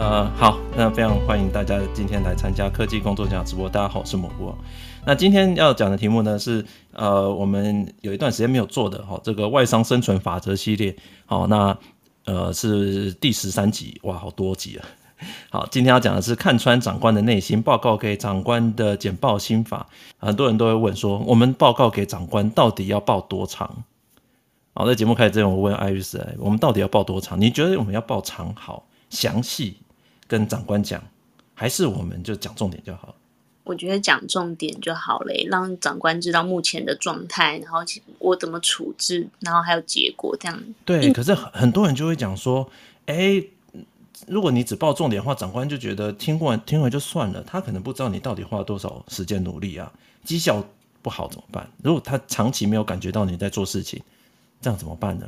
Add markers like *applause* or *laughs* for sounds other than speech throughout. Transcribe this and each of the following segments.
呃，好，那非常欢迎大家今天来参加科技工作奖直播。大家好，我是蘑菇。那今天要讲的题目呢是，呃，我们有一段时间没有做的哈，这个外商生存法则系列。好，那呃是第十三集，哇，好多集啊。好，今天要讲的是看穿长官的内心，报告给长官的简报心法。很多人都会问说，我们报告给长官到底要报多长？好，在节目开始之前，我问艾瑞斯，我们到底要报多长？你觉得我们要报长好、详细跟长官讲，还是我们就讲重点就好？我觉得讲重点就好了，让长官知道目前的状态，然后我怎么处置，然后还有结果这样。对，可是很多人就会讲说，哎，如果你只报重点的话，长官就觉得听完听完就算了，他可能不知道你到底花了多少时间努力啊，绩效不好怎么办？如果他长期没有感觉到你在做事情。这样怎么办呢？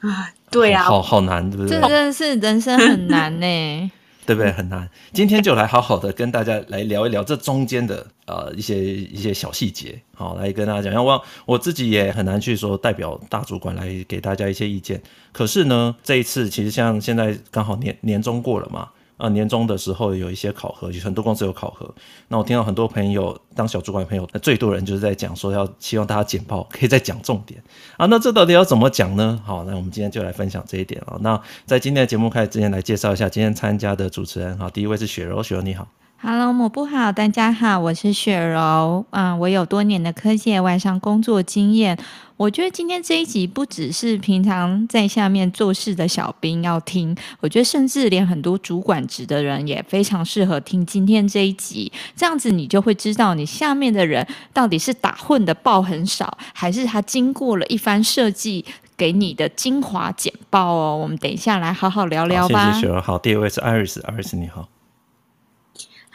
啊，*laughs* 对啊，好好难，对不对？这真的是人生很难呢，*laughs* 对不对？很难。今天就来好好的跟大家来聊一聊这中间的呃一些一些小细节，好，来跟大家讲。因为我我自己也很难去说代表大主管来给大家一些意见。可是呢，这一次其实像现在刚好年年终过了嘛。啊，年终的时候有一些考核，有很多公司有考核。那我听到很多朋友当小主管的朋友，最多人就是在讲说要希望大家简报 *laughs* 可以再讲重点啊。那这到底要怎么讲呢？好，那我们今天就来分享这一点啊。那在今天的节目开始之前，来介绍一下今天参加的主持人。好，第一位是雪柔，雪柔你好。Hello，蘑菇好，大家好，我是雪柔。嗯，我有多年的科技外商工作经验。我觉得今天这一集不只是平常在下面做事的小兵要听，我觉得甚至连很多主管职的人也非常适合听今天这一集。这样子你就会知道你下面的人到底是打混的报很少，还是他经过了一番设计给你的精华简报哦。我们等一下来好好聊聊吧。谢谢雪柔。好，第二位是 Iris，Iris 你好。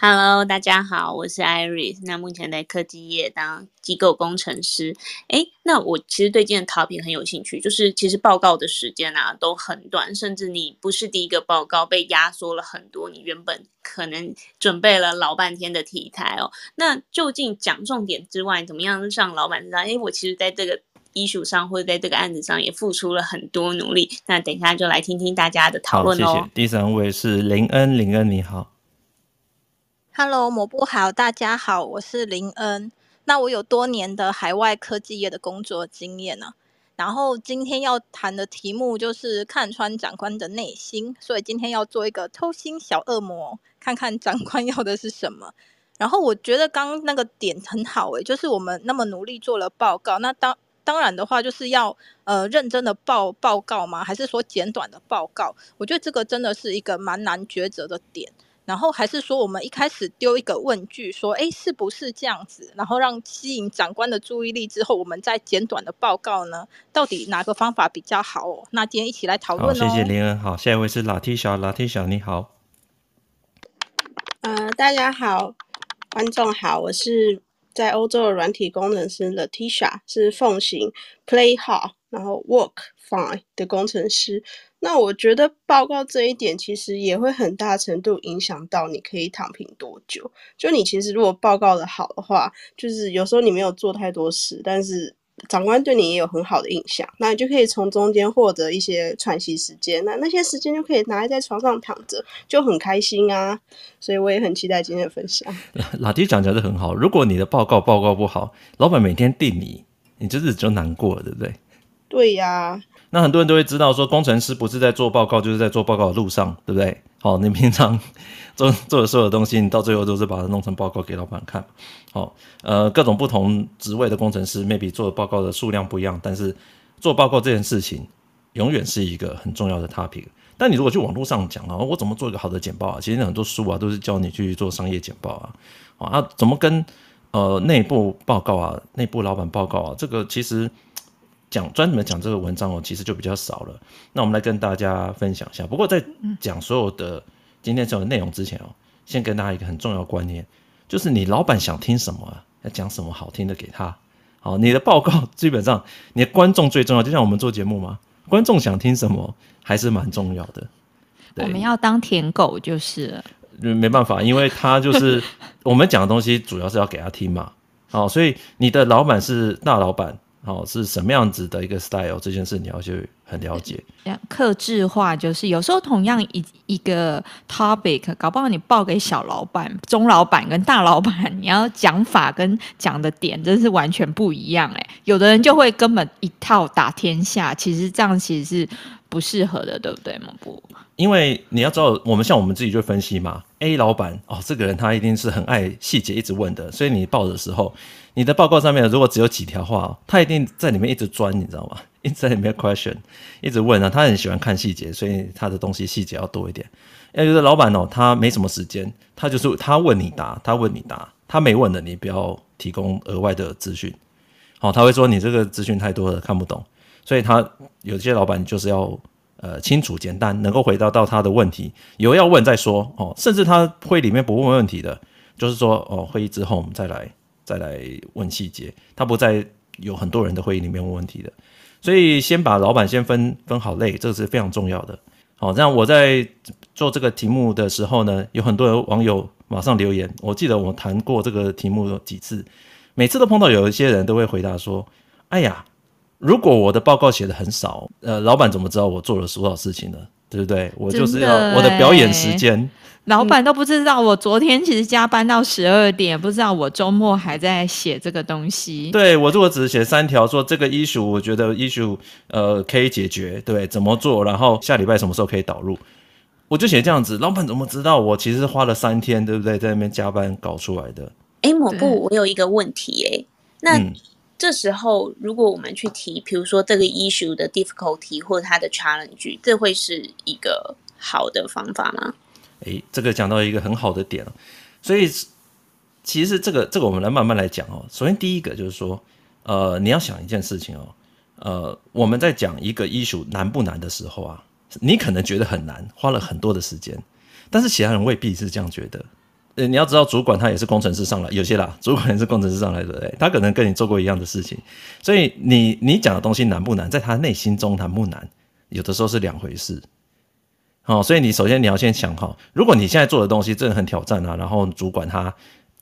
Hello，大家好，我是 Iris。那目前在科技业当机构工程师。诶，那我其实对今天的 topic 很有兴趣，就是其实报告的时间啊都很短，甚至你不是第一个报告被压缩了很多，你原本可能准备了老半天的题材哦。那究竟讲重点之外，怎么样让老板知道？诶，我其实在这个 issue 上或者在这个案子上也付出了很多努力。那等一下就来听听大家的讨论哦。谢谢。第三位是林恩，林恩你好。Hello，蘑菇好，大家好，我是林恩。那我有多年的海外科技业的工作经验呢、然后今天要谈的题目就是看穿长官的内心，所以今天要做一个偷心小恶魔，看看长官要的是什么。然后我觉得刚刚那个点很好诶，就是我们那么努力做了报告，那当当然的话就是要呃认真的报报告吗？还是说简短的报告？我觉得这个真的是一个蛮难抉择的点。然后还是说，我们一开始丢一个问句，说，哎，是不是这样子？然后让吸引长官的注意力之后，我们再简短的报告呢？到底哪个方法比较好哦？那今天一起来讨论哦。谢谢林恩。好，下一位是拉提小，拉提小你好。呃，大家好，观众好，我是在欧洲的软体工程师 Latisha，是奉行 Play Hard，然后 Work Fine 的工程师。那我觉得报告这一点其实也会很大程度影响到你可以躺平多久。就你其实如果报告的好的话，就是有时候你没有做太多事，但是长官对你也有很好的印象，那你就可以从中间获得一些喘息时间。那那些时间就可以拿来在床上躺着，就很开心啊。所以我也很期待今天的分享。*laughs* 老弟讲起来是很好。如果你的报告报告不好，老板每天定你，你这日子就难过了，对不对？对呀。那很多人都会知道，说工程师不是在做报告，就是在做报告的路上，对不对？好，你平常做做的所有东西，你到最后都是把它弄成报告给老板看。好，呃，各种不同职位的工程师，maybe 做的报告的数量不一样，但是做报告这件事情永远是一个很重要的 topic。但你如果去网络上讲啊，我怎么做一个好的简报啊？其实很多书啊都是教你去做商业简报啊。啊，怎么跟呃内部报告啊、内部老板报告啊？这个其实。讲专门讲这个文章哦，其实就比较少了。那我们来跟大家分享一下。不过在讲所有的今天所有的内容之前哦，先跟大家一个很重要的观念，就是你老板想听什么啊，要讲什么好听的给他。好，你的报告基本上你的观众最重要，就像我们做节目嘛，观众想听什么还是蛮重要的。我们要当舔狗就是了，没办法，因为他就是 *laughs* 我们讲的东西主要是要给他听嘛。好，所以你的老板是大老板。哦，是什么样子的一个 style 这件事你要去很了解。克制化就是有时候同样一一个 topic，搞不好你报给小老板、中老板跟大老板，你要讲法跟讲的点真是完全不一样哎。有的人就会根本一套打天下，其实这样其实是。不适合的，对不对嘛？不因为你要知道，我们像我们自己就分析嘛，A 老板哦，这个人他一定是很爱细节，一直问的，所以你报的时候。你的报告上面如果只有几条话，他一定在里面一直钻，你知道吗？*laughs* 一直在里面 question，一直问啊。他很喜欢看细节，所以他的东西细节要多一点。哎，有的老板哦，他没什么时间，他就是他问你答，他问你答，他没问的你不要提供额外的资讯。好，他会说你这个资讯太多了，看不懂。所以他有些老板就是要呃清楚简单，能够回答到他的问题。有要问再说哦，甚至他会里面不问问题的，就是说哦，会议之后我们再来。再来问细节，他不在有很多人的会议里面问问题的，所以先把老板先分分好类，这个是非常重要的。好，这样我在做这个题目的时候呢，有很多网友马上留言。我记得我谈过这个题目几次，每次都碰到有一些人都会回答说：“哎呀，如果我的报告写的很少，呃，老板怎么知道我做了多少事情呢？对不对？我就是要我的表演时间。”老板都不知道，我昨天其实加班到十二点，不知道我周末还在写这个东西。对，我如果只是写三条，说这个 issue，我觉得 issue 呃可以解决，对，怎么做，然后下礼拜什么时候可以导入，我就写这样子。老板怎么知道我其实花了三天，对不对，在那边加班搞出来的？哎，抹布，我有一个问题，哎，那、嗯、这时候如果我们去提，比如说这个 issue 的 difficulty 或者它的 challenge，这会是一个好的方法吗？诶，这个讲到一个很好的点，所以其实这个这个我们来慢慢来讲哦。首先第一个就是说，呃，你要想一件事情哦，呃，我们在讲一个 issue 难不难的时候啊，你可能觉得很难，花了很多的时间，但是其他人未必是这样觉得。呃，你要知道，主管他也是工程师上来，有些啦，主管也是工程师上来的，他可能跟你做过一样的事情，所以你你讲的东西难不难，在他内心中难不难，有的时候是两回事。好，所以你首先你要先想好，如果你现在做的东西真的很挑战啊，然后主管他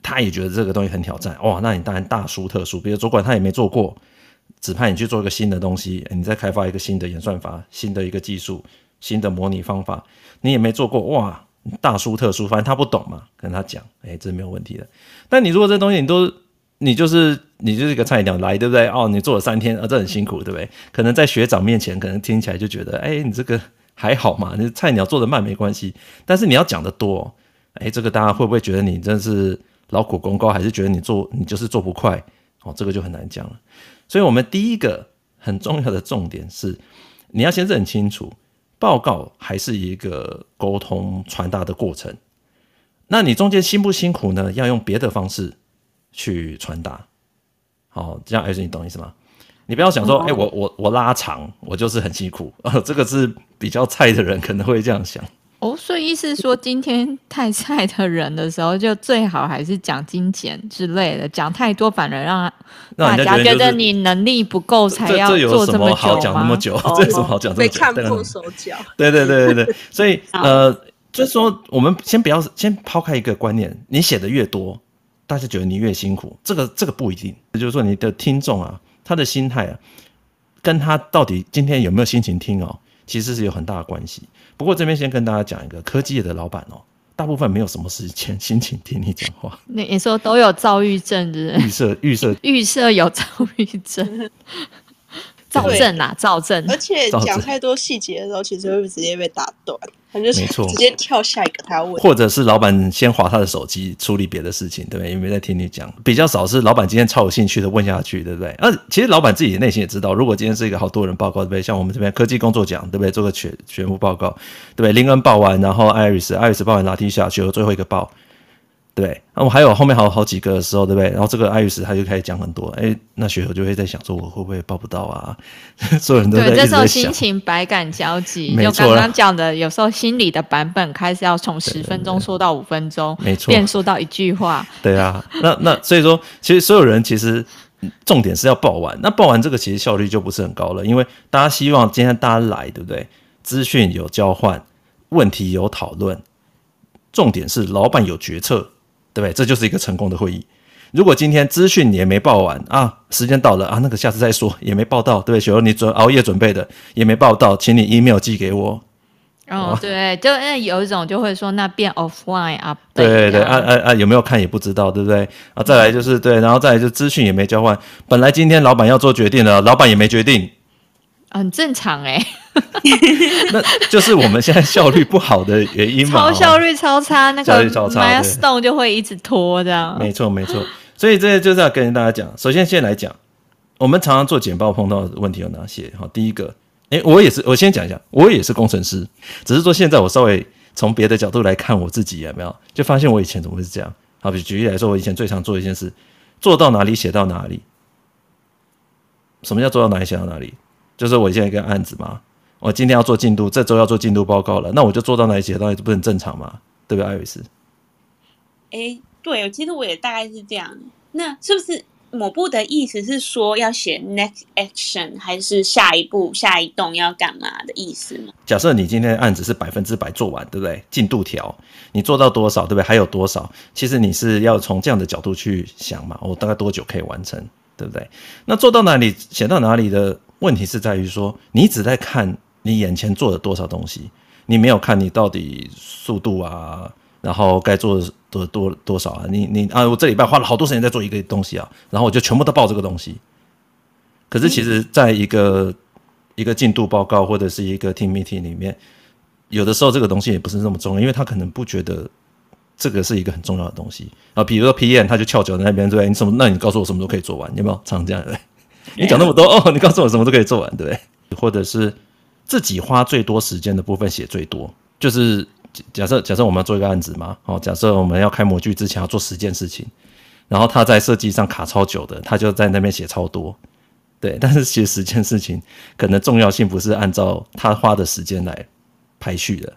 他也觉得这个东西很挑战，哇，那你当然大书特书。比如主管他也没做过，指派你去做一个新的东西，你再开发一个新的演算法、新的一个技术、新的模拟方法，你也没做过，哇，大书特书，反正他不懂嘛，跟他讲，哎，这没有问题的。但你如果这东西你都你就是你就是一个菜鸟来，对不对？哦，你做了三天，啊，这很辛苦，对不对？可能在学长面前，可能听起来就觉得，哎，你这个。还好嘛，你菜鸟做的慢没关系，但是你要讲的多，哎，这个大家会不会觉得你真是劳苦功高，还是觉得你做你就是做不快？哦，这个就很难讲了。所以，我们第一个很重要的重点是，你要先认清楚，报告还是一个沟通传达的过程。那你中间辛不辛苦呢？要用别的方式去传达。好，这样还是你懂意思吗？你不要想说，哎、欸，我我我拉长，我就是很辛苦，呃，这个是比较菜的人可能会这样想。哦，所以意思是说，今天太菜的人的时候，就最好还是讲精简之类的，讲太多反而让大家觉得你能力不够，才要做这么久吗？这有什么好讲那么久？*laughs* 这有什么好讲这么久？被看破手脚。对对对对对，*laughs* 所以呃，就是说，我们先不要先抛开一个观念，你写的越多，大家觉得你越辛苦，这个这个不一定。就是说，你的听众啊。他的心态啊，跟他到底今天有没有心情听哦，其实是有很大的关系。不过这边先跟大家讲一个科技业的老板哦，大部分没有什么时间心情听你讲话。你你说都有躁郁症的人，预设预设。*laughs* 预设有躁郁症，躁症啊造正，而且讲太多细节的时候，其实会直接被打断。没错，直接跳下一个他要问，或者是老板先划他的手机处理别的事情，对不对？有没有在听你讲？比较少是老板今天超有兴趣的问下去，对不对？啊，其实老板自己内心也知道，如果今天是一个好多人报告，对不对？像我们这边科技工作奖，对不对？做个全全部报告，对不对？林恩报完，然后艾瑞斯，艾瑞斯报完，拿梯下去，最后一个报。对，那我还有后面还有好几个的时候，对不对？然后这个艾雨斯他就开始讲很多，哎，那学友就会在想说，我会不会报不到啊？*laughs* 所有人都在，对，这时候心情百感交集。就刚刚讲的，有时候心理的版本开始要从十分钟说到五分钟，没错，变说到一句话。*laughs* 对啊，那那所以说，其实所有人其实重点是要报完，那报完这个其实效率就不是很高了，因为大家希望今天大家来，对不对？资讯有交换，问题有讨论，重点是老板有决策。对不对？这就是一个成功的会议。如果今天资讯也没报完啊，时间到了啊，那个下次再说，也没报到，对不对？雪柔，你准熬夜准备的也没报到，请你 email 寄给我。哦，对，就那有一种就会说那变 offline 啊，对对对，啊啊啊，有没有看也不知道，对不对？啊，再来就是对，然后再来就资讯也没交换，本来今天老板要做决定了，老板也没决定。很正常哎，*laughs* 那就是我们现在效率不好的原因嘛。*laughs* 超效率超差，那个 milestone 就会一直拖这样。没错没错，所以这就是要跟大家讲。首先先来讲，我们常常做简报碰到的问题有哪些？好，第一个，哎，我也是，我先讲一下，我也是工程师，只是说现在我稍微从别的角度来看我自己有没有，就发现我以前怎么会是这样？好，比举例来说，我以前最常做一件事，做到哪里写到哪里。什么叫做到哪里写到哪里？就是我现在一个案子嘛，我今天要做进度，这周要做进度报告了，那我就做到哪里写到哪里，这不是很正常吗？对不对，艾瑞斯？哎，对，其实我也大概是这样。那是不是某部的意思是说要写 next action，还是下一步、下一动要干嘛的意思吗？假设你今天的案子是百分之百做完，对不对？进度条你做到多少，对不对？还有多少？其实你是要从这样的角度去想嘛，我大概多久可以完成，对不对？那做到哪里，写到哪里的？问题是在于说，你只在看你眼前做了多少东西，你没有看你到底速度啊，然后该做的多多多少啊？你你啊，我这礼拜花了好多时间在做一个东西啊，然后我就全部都报这个东西。可是其实，在一个、嗯、一个进度报告或者是一个 team meeting 里面，有的时候这个东西也不是那么重要，因为他可能不觉得这个是一个很重要的东西啊。比如说 PM 他就翘脚在那边，对不对？你什么？那你告诉我什么都可以做完，有没有常这样的？你讲那么多哦，你告诉我什么都可以做完，对不对？或者是自己花最多时间的部分写最多，就是假设假设我们要做一个案子嘛，哦，假设我们要开模具之前要做十件事情，然后他在设计上卡超久的，他就在那边写超多，对，但是其实十件事情可能重要性不是按照他花的时间来排序的，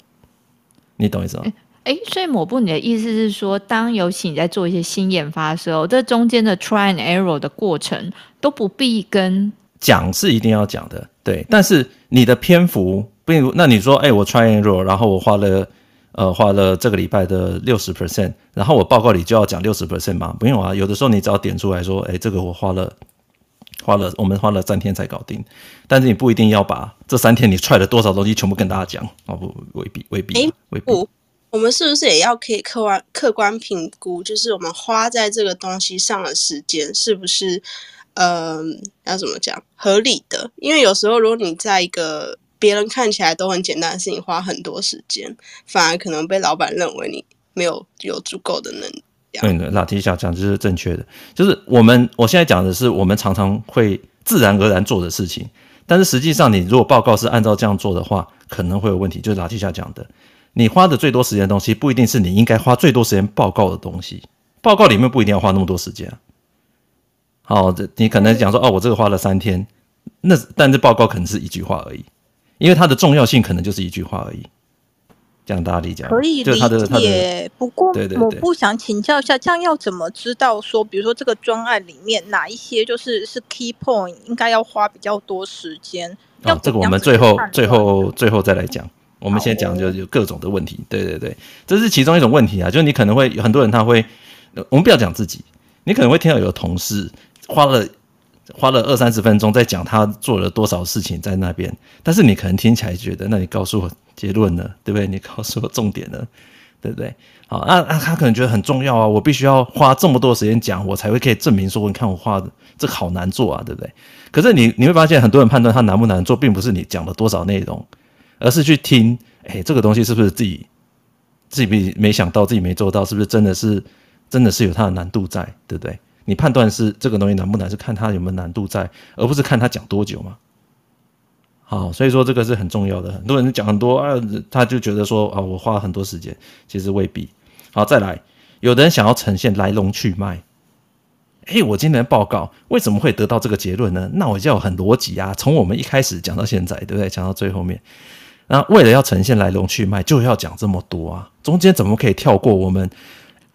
你懂意思吗？哎，所以抹布，你的意思是说，当尤其你在做一些新研发的时候，这中间的 try and error 的过程都不必跟讲是一定要讲的，对。但是你的篇幅，比如那你说，哎，我 try and error，然后我花了呃花了这个礼拜的六十 percent，然后我报告里就要讲六十 percent 吗？不用啊，有的时候你只要点出来说，哎，这个我花了花了，我们花了三天才搞定，但是你不一定要把这三天你 try 了多少东西全部跟大家讲，哦不，未必未必未必。我们是不是也要可以客观客观评估，就是我们花在这个东西上的时间是不是，嗯、要怎么讲合理的？因为有时候如果你在一个别人看起来都很简单的事情花很多时间，反而可能被老板认为你没有有足够的能力。对的，拉提下讲就是正确的，就是我们我现在讲的是我们常常会自然而然做的事情，但是实际上你如果报告是按照这样做的话，可能会有问题。就是拉提下讲的。你花的最多时间的东西，不一定是你应该花最多时间报告的东西。报告里面不一定要花那么多时间。好，这你可能讲说，哦，我这个花了三天，那但这报告可能是一句话而已，因为它的重要性可能就是一句话而已。这样大家理解？可以理解。不过，我不想请教一下，这样要怎么知道说，比如说这个专案里面哪一些就是是 key point，应该要花比较多时间？哦，这个我们最后最后最后再来讲。我们现在讲就有各种的问题，对对对，这是其中一种问题啊，就是你可能会有很多人他会，我们不要讲自己，你可能会听到有同事花了花了二三十分钟在讲他做了多少事情在那边，但是你可能听起来觉得，那你告诉我结论呢，对不对？你告诉我重点呢，对不对？好，那那他可能觉得很重要啊，我必须要花这么多时间讲，我才会可以证明说，你看我画的这个好难做啊，对不对？可是你你会发现，很多人判断他难不难做，并不是你讲了多少内容。而是去听，哎，这个东西是不是自己自己没没想到，自己没做到，是不是真的是真的是有它的难度在，对不对？你判断是这个东西难不难，是看它有没有难度在，而不是看它讲多久嘛。好，所以说这个是很重要的。很多人讲很多啊，他就觉得说啊，我花了很多时间，其实未必。好，再来，有的人想要呈现来龙去脉。哎，我今天的报告为什么会得到这个结论呢？那我就要很逻辑啊，从我们一开始讲到现在，对不对？讲到最后面。那为了要呈现来龙去脉，就要讲这么多啊！中间怎么可以跳过我们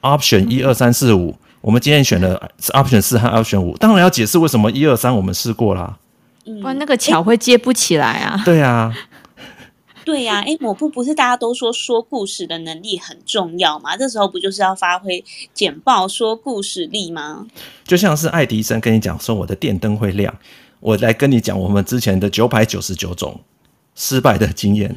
option 一二三四五？我们今天选了 option 四和 option 五，当然要解释为什么一二三我们试过啦。哇，那个桥会接不起来啊！对啊，对呀、啊，哎，抹布不是大家都说说故事的能力很重要吗？这时候不就是要发挥简报说故事力吗？就像是爱迪生跟你讲说我的电灯会亮，我来跟你讲我们之前的九百九十九种失败的经验，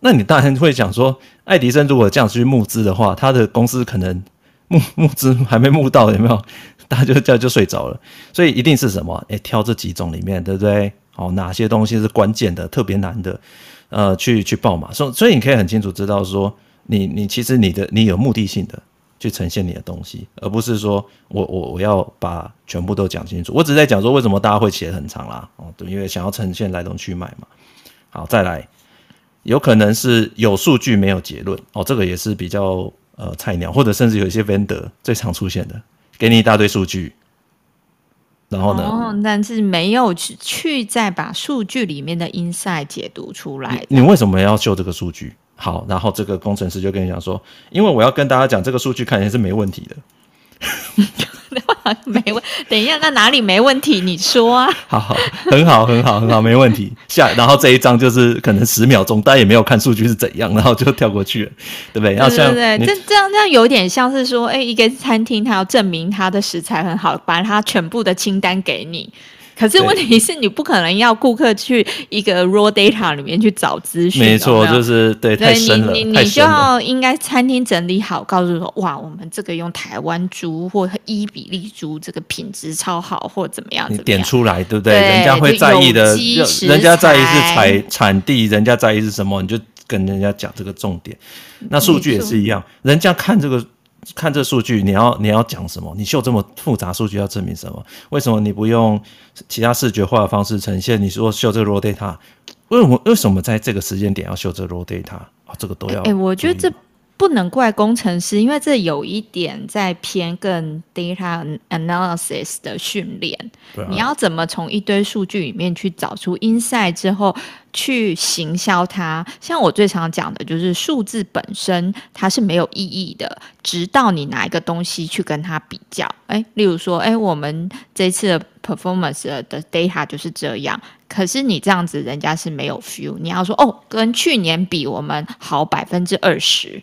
那你当然会讲说，爱迪生如果这样去募资的话，他的公司可能募 *laughs* 募资还没募到，有没有？大家就这样就睡着了。所以一定是什么？哎，挑这几种里面，对不对？哦，哪些东西是关键的、特别难的？呃，去去报嘛。所所以你可以很清楚知道说，你你其实你的你有目的性的去呈现你的东西，而不是说我我我要把全部都讲清楚。我只是在讲说为什么大家会写很长啦。哦，对，因为想要呈现来龙去脉嘛。好，再来，有可能是有数据没有结论哦，这个也是比较呃菜鸟，或者甚至有一些 vendor 最常出现的，给你一大堆数据，然后呢，哦，但是没有去去再把数据里面的 inside 解读出来你。你为什么要秀这个数据？好，然后这个工程师就跟你讲说，因为我要跟大家讲这个数据看起来是没问题的。*laughs* *laughs* 没问，等一下，那哪里没问题？你说啊。*laughs* 好好，很好，很好，很好，没问题。下，然后这一张就是可能十秒钟，大家也没有看数据是怎样，然后就跳过去了，对不对？要像对对对，这这样这样有点像是说，哎，一个餐厅它要证明它的食材很好，把它全部的清单给你。可是问题是你不可能要顾客去一个 raw data 里面去找资讯，没错，就是对，太深了，你你你就要应该餐厅整理好，告诉说哇，我们这个用台湾猪或伊比利猪，这个品质超好，或怎么样，你点出来对不对？对，人家会在意的，人家在意是产产地，人家在意是什么，你就跟人家讲这个重点。那数据也是一样，人家看这个。看这数据，你要你要讲什么？你秀这么复杂数据要证明什么？为什么你不用其他视觉化的方式呈现？你说秀这个 raw data，为什么为什么在这个时间点要秀这个 raw data？啊，这个都要。哎、欸，我觉得这。不能怪工程师，因为这有一点在偏更 data analysis 的训练。啊、你要怎么从一堆数据里面去找出 insight 之后去行销它？像我最常讲的就是数字本身它是没有意义的，直到你拿一个东西去跟它比较。诶，例如说，诶，我们这次的 performance 的 data 就是这样，可是你这样子人家是没有 feel。你要说哦，跟去年比我们好百分之二十。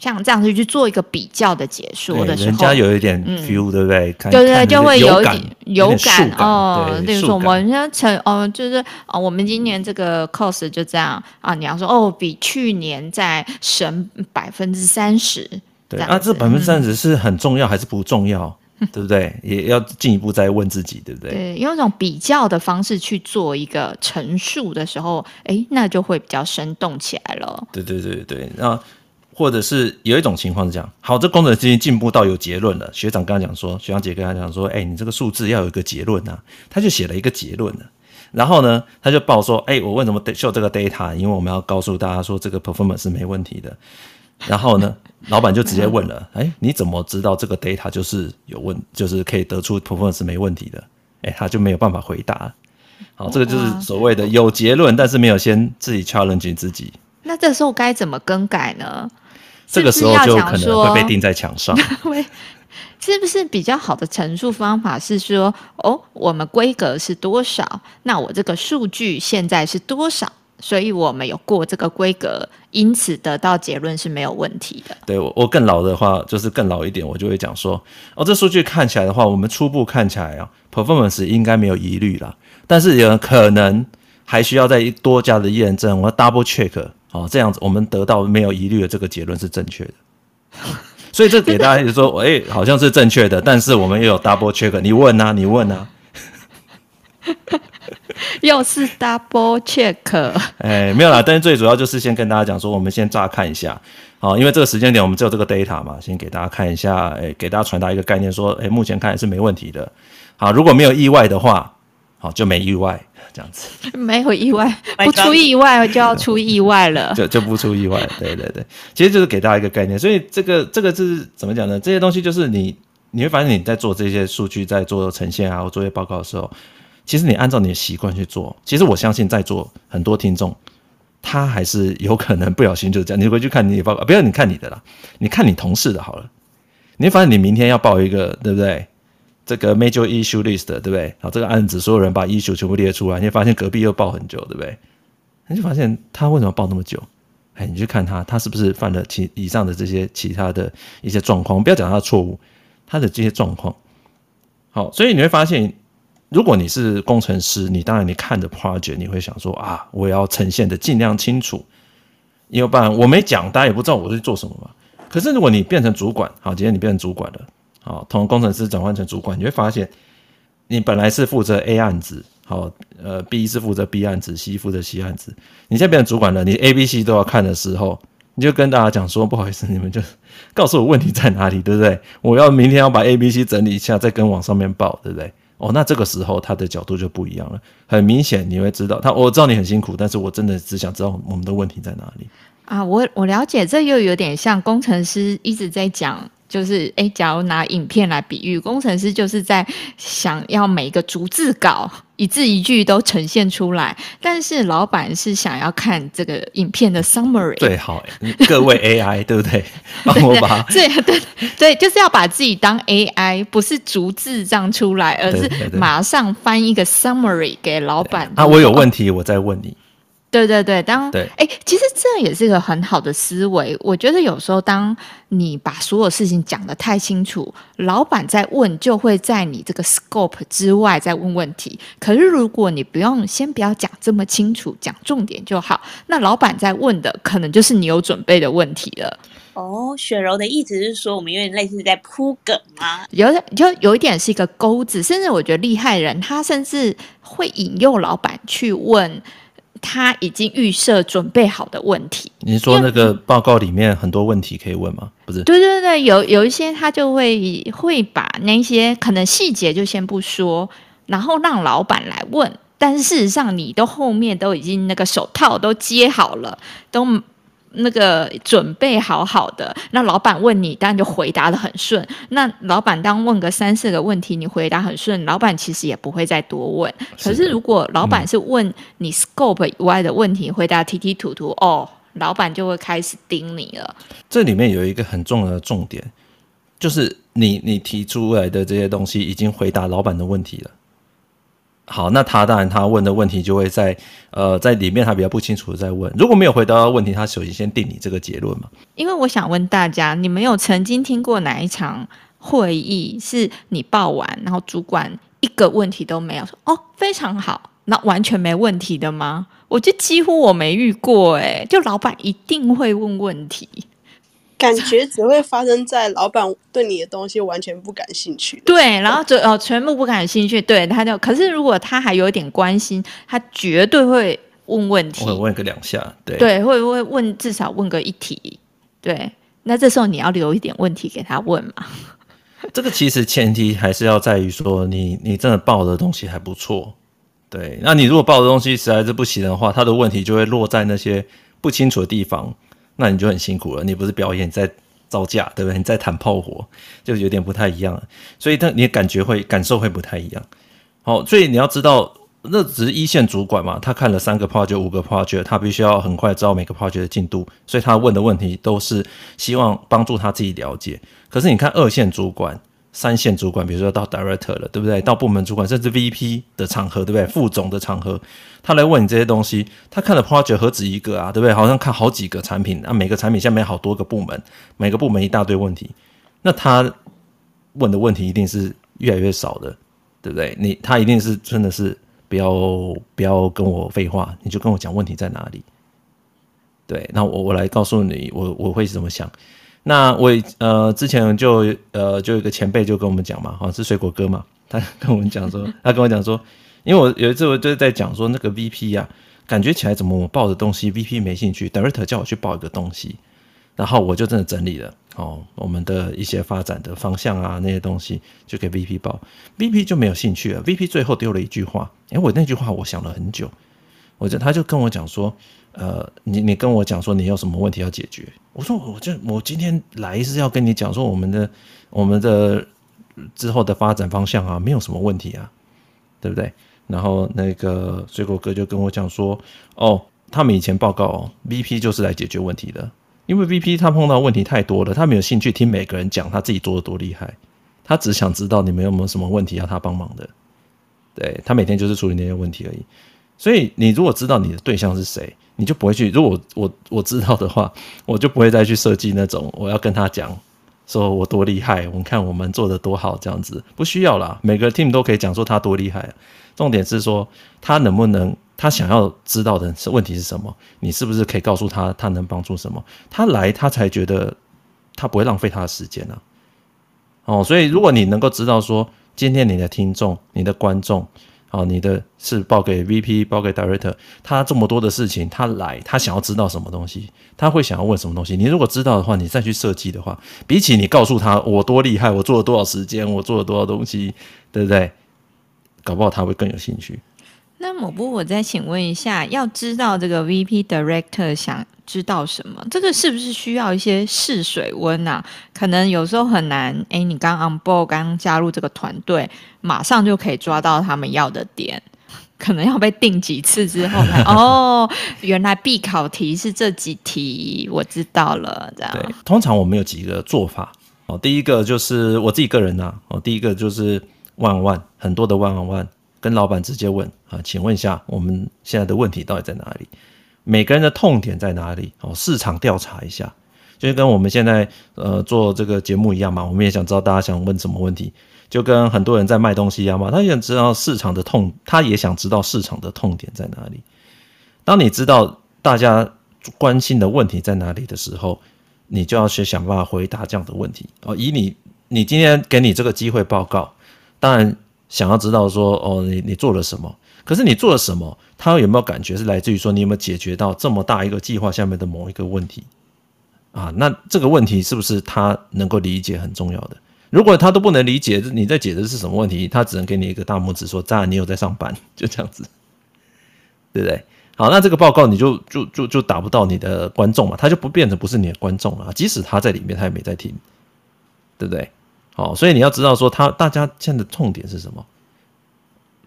像这样子去做一个比较的解说的时候，人家有一点 feel，、嗯、对不对？看对对对，就会有一点有感，感哦。例如说，我们像成哦，就是哦，我们今年这个 cost 就这样啊。你要说哦，比去年再省百分之三十，对啊，这百分之三十是很重要还是不重要？嗯、对不对？也要进一步再问自己，对不对？对，用一种比较的方式去做一个陈述的时候，哎，那就会比较生动起来了。对对对对，那。或者是有一种情况是这样，好，这工程师进步到有结论了。学长刚刚讲说，学长姐跟他讲说，哎、欸，你这个数字要有一个结论啊，他就写了一个结论了。然后呢，他就报说，哎、欸，我为什么得秀这个 data？因为我们要告诉大家说，这个 performance 是没问题的。然后呢，*laughs* 老板就直接问了，哎、欸，你怎么知道这个 data 就是有问，就是可以得出 performance 是没问题的？哎、欸，他就没有办法回答。好，这个就是所谓的有结论，但是没有先自己 challenge 自己。那这时候该怎么更改呢？这个时候就可能会被钉在墙上。*laughs* 是不是比较好的陈述方法是说，哦，我们规格是多少？那我这个数据现在是多少？所以我们有过这个规格，因此得到结论是没有问题的。对，我我更老的话，就是更老一点，我就会讲说，哦，这数据看起来的话，我们初步看起来啊，performance 应该没有疑虑啦，但是有可能还需要再多加的验证，我要 double check。哦，这样子我们得到没有疑虑的这个结论是正确的，*laughs* 所以这给大家就说，哎、欸，好像是正确的，但是我们又有 double check，你问啊，你问啊，*laughs* 又是 double check，哎、欸，没有啦，但是最主要就是先跟大家讲说，我们先乍看一下，好，因为这个时间点我们只有这个 data 嘛，先给大家看一下，哎、欸，给大家传达一个概念，说，哎、欸，目前看来是没问题的，好，如果没有意外的话。好，就没意外这样子，*laughs* 没有意外，*laughs* 不出意外就要出意外了，*laughs* 就就不出意外，对对对，其实就是给大家一个概念，所以这个这个是怎么讲呢？这些东西就是你你会发现你在做这些数据，在做呈现啊或作业报告的时候，其实你按照你的习惯去做，其实我相信在座很多听众，他还是有可能不小心就这样，你回去看你的报告，不要你看你的啦，你看你同事的好了，你会发现你明天要报一个，对不对？这个 major issue list 对不对？好，这个案子所有人把 issue 全部列出来，你会发现隔壁又报很久，对不对？你就发现他为什么报那么久？哎，你去看他，他是不是犯了其以上的这些其他的一些状况？不要讲他的错误，他的这些状况。好，所以你会发现，如果你是工程师，你当然你看的 project，你会想说啊，我要呈现的尽量清楚，因为不然我没讲，大家也不知道我是做什么嘛。可是如果你变成主管，好，今天你变成主管了，好，从工程师转换成主管，你会发现，你本来是负责 A 案子，好，呃，B 是负责 B 案子，C 负责 C 案子，你现在变成主管了，你 A、B、C 都要看的时候，你就跟大家讲说，不好意思，你们就 *laughs* 告诉我问题在哪里，对不对？我要明天要把 A、B、C 整理一下，再跟往上面报，对不对？哦，那这个时候他的角度就不一样了，很明显你会知道，他我知道你很辛苦，但是我真的只想知道我们的问题在哪里。啊，我我了解，这又有点像工程师一直在讲，就是诶，假如拿影片来比喻，工程师就是在想要每一个逐字稿一字一句都呈现出来，但是老板是想要看这个影片的 summary。最，好，各位 AI *laughs* 对不对？帮我把对对对对，就是要把自己当 AI，不是逐字这样出来，而是马上翻一个 summary 给老板。啊，我有问题，我再问你。对对对，当对，哎，其实这也是一个很好的思维。我觉得有时候，当你把所有事情讲得太清楚，老板在问，就会在你这个 scope 之外再问问题。可是如果你不用先不要讲这么清楚，讲重点就好，那老板在问的可能就是你有准备的问题了。哦，雪柔的意思是说，我们有点类似在铺梗吗？有，就有一点是一个钩子，甚至我觉得厉害人，他甚至会引诱老板去问。他已经预设准备好的问题。你说那个报告里面很多问题可以问吗？不是？对对对，有有一些他就会会把那些可能细节就先不说，然后让老板来问。但是事实上，你都后面都已经那个手套都接好了，都。那个准备好好的，那老板问你，当然就回答的很顺。那老板当问个三四个问题，你回答很顺，老板其实也不会再多问。可是如果老板是问你 scope 以外的问题，嗯、回答提提吐吐，哦，老板就会开始盯你了。这里面有一个很重要的重点，就是你你提出来的这些东西已经回答老板的问题了。好，那他当然他问的问题就会在呃在里面他比较不清楚的再问，如果没有回答到问题，他首先先定你这个结论嘛。因为我想问大家，你们有曾经听过哪一场会议是你报完，然后主管一个问题都没有说哦非常好，那完全没问题的吗？我就几乎我没遇过诶、就老板一定会问问题。感觉只会发生在老板对你的东西完全不感兴趣。对，然后就哦，全部不感兴趣。对，他就可是如果他还有一点关心，他绝对会问问题。会问个两下，对对，会会问至少问个一题。对，那这时候你要留一点问题给他问嘛。*laughs* 这个其实前提还是要在于说你你真的报的东西还不错。对，那你如果报的东西实在是不行的话，他的问题就会落在那些不清楚的地方。那你就很辛苦了，你不是表演，在造假，对不对？你在谈炮火，就有点不太一样。所以，他你感觉会感受会不太一样。好，所以你要知道，那只是一线主管嘛，他看了三个 project、五个 project，他必须要很快知道每个 project 的进度，所以他问的问题都是希望帮助他自己了解。可是你看二线主管。三线主管，比如说到 director 了，对不对？到部门主管，甚至 VP 的场合，对不对？副总的场合，他来问你这些东西，他看的 project 何止一个啊，对不对？好像看好几个产品啊，每个产品下面好多个部门，每个部门一大堆问题，那他问的问题一定是越来越少的，对不对？你他一定是真的是不要不要跟我废话，你就跟我讲问题在哪里。对，那我我来告诉你，我我会怎么想。那我呃之前就呃就有一个前辈就跟我们讲嘛，好像是水果哥嘛，他跟我们讲说，他跟我讲说，因为我有一次我就在讲说那个 VP 啊，感觉起来怎么我报的东西 VP 没兴趣，Director 叫我去报一个东西，然后我就真的整理了哦，我们的一些发展的方向啊那些东西就给 VP 报，VP 就没有兴趣了，VP 最后丢了一句话，哎，我那句话我想了很久，我就他就跟我讲说。呃，你你跟我讲说你有什么问题要解决？我说我就我今天来是要跟你讲说我们的我们的之后的发展方向啊，没有什么问题啊，对不对？然后那个水果哥就跟我讲说，哦，他们以前报告哦，VP 就是来解决问题的，因为 VP 他碰到问题太多了，他没有兴趣听每个人讲他自己做的多厉害，他只想知道你们有没有什么问题要他帮忙的，对，他每天就是处理那些问题而已。所以你如果知道你的对象是谁，你就不会去。如果我 *laughs* 我知道的话，我就不会再去设计那种我要跟他讲，说我多厉害，我们看我们做的多好这样子，不需要啦。每个 team 都可以讲说他多厉害，重点是说他能不能，他想要知道的是问题是什么，你是不是可以告诉他他能帮助什么，他来他才觉得他不会浪费他的时间啊。哦，所以如果你能够知道说今天你的听众、你的观众。好，你的是报给 VP，报给 Director，他这么多的事情，他来，他想要知道什么东西，他会想要问什么东西。你如果知道的话，你再去设计的话，比起你告诉他我多厉害，我做了多少时间，我做了多少东西，对不对？搞不好他会更有兴趣。那么不，我再请问一下，要知道这个 VP Director 想知道什么，这个是不是需要一些试水温啊？可能有时候很难。诶，你刚 on board，刚加入这个团队，马上就可以抓到他们要的点，可能要被定几次之后，*laughs* 哦，原来必考题是这几题，我知道了。这样。对，通常我们有几个做法哦。第一个就是我自己个人呐、啊，哦，第一个就是 on one，很多的 one on one。跟老板直接问啊，请问一下，我们现在的问题到底在哪里？每个人的痛点在哪里？哦，市场调查一下，就跟我们现在呃做这个节目一样嘛。我们也想知道大家想问什么问题，就跟很多人在卖东西一样嘛。他也想知道市场的痛，他也想知道市场的痛点在哪里。当你知道大家关心的问题在哪里的时候，你就要去想办法回答这样的问题哦。以你你今天给你这个机会报告，当然。想要知道说哦，你你做了什么？可是你做了什么？他有没有感觉是来自于说你有没有解决到这么大一个计划下面的某一个问题啊？那这个问题是不是他能够理解很重要的？如果他都不能理解你在解的是什么问题，他只能给你一个大拇指说渣你有在上班，*laughs* 就这样子，对不对？好，那这个报告你就就就就打不到你的观众嘛，他就不变成不是你的观众了。即使他在里面，他也没在听，对不对？哦，所以你要知道说他大家现在的重点是什么？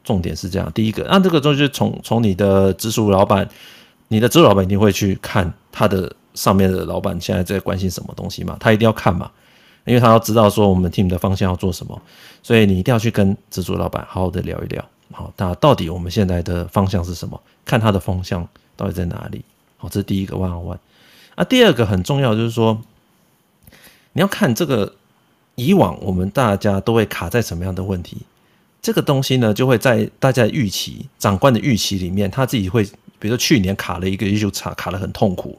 重点是这样，第一个，那这个东西从从你的直属老板，你的直属老板一定会去看他的上面的老板现在在关心什么东西嘛？他一定要看嘛，因为他要知道说我们 team 的方向要做什么，所以你一定要去跟直属老板好好的聊一聊。好，那到底我们现在的方向是什么？看他的方向到底在哪里？好，这是第一个 one on one。啊，第二个很重要就是说，你要看这个。以往我们大家都会卡在什么样的问题？这个东西呢，就会在大家的预期、长官的预期里面，他自己会，比如说去年卡了一个 issue，卡卡得很痛苦，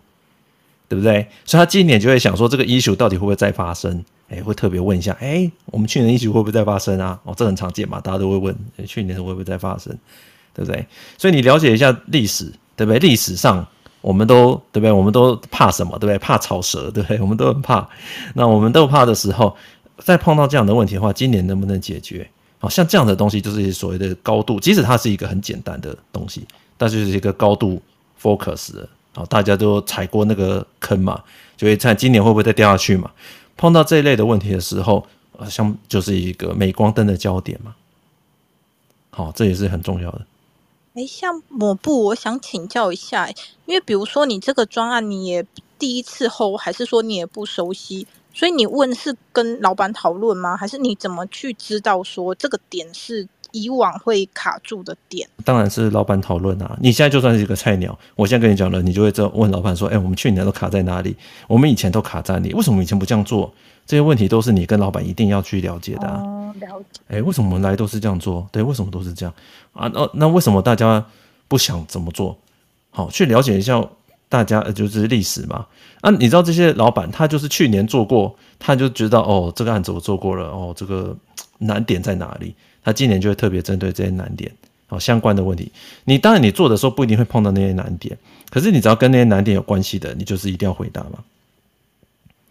对不对？所以他今年就会想说，这个 issue 到底会不会再发生？哎，会特别问一下，哎，我们去年 issue 会不会再发生啊？哦，这很常见嘛，大家都会问，去年会不会再发生？对不对？所以你了解一下历史，对不对？历史上我们都对不对？我们都怕什么？对不对？怕草蛇，对不对？我们都很怕。那我们都怕的时候。再碰到这样的问题的话，今年能不能解决？好像这样的东西就是所谓的高度，即使它是一个很简单的东西，但就是一个高度 focus，好，大家都踩过那个坑嘛，就会看今年会不会再掉下去嘛。碰到这一类的问题的时候，呃，像就是一个镁光灯的焦点嘛。好，这也是很重要的。诶，像抹布，我想请教一下，因为比如说你这个专案你也第一次 hold，还是说你也不熟悉？所以你问是跟老板讨论吗？还是你怎么去知道说这个点是以往会卡住的点？当然是老板讨论啊！你现在就算是一个菜鸟，我现在跟你讲了，你就会这问老板说：“哎，我们去年都卡在哪里？我们以前都卡在哪里？为什么以前不这样做？”这些问题都是你跟老板一定要去了解的啊。哦，了解。哎，为什么我们来都是这样做？对，为什么都是这样啊？那那为什么大家不想怎么做？好，去了解一下。大家就是历史嘛，啊，你知道这些老板他就是去年做过，他就知道哦，这个案子我做过了，哦，这个难点在哪里？他今年就会特别针对这些难点，哦，相关的问题。你当然你做的时候不一定会碰到那些难点，可是你只要跟那些难点有关系的，你就是一定要回答嘛，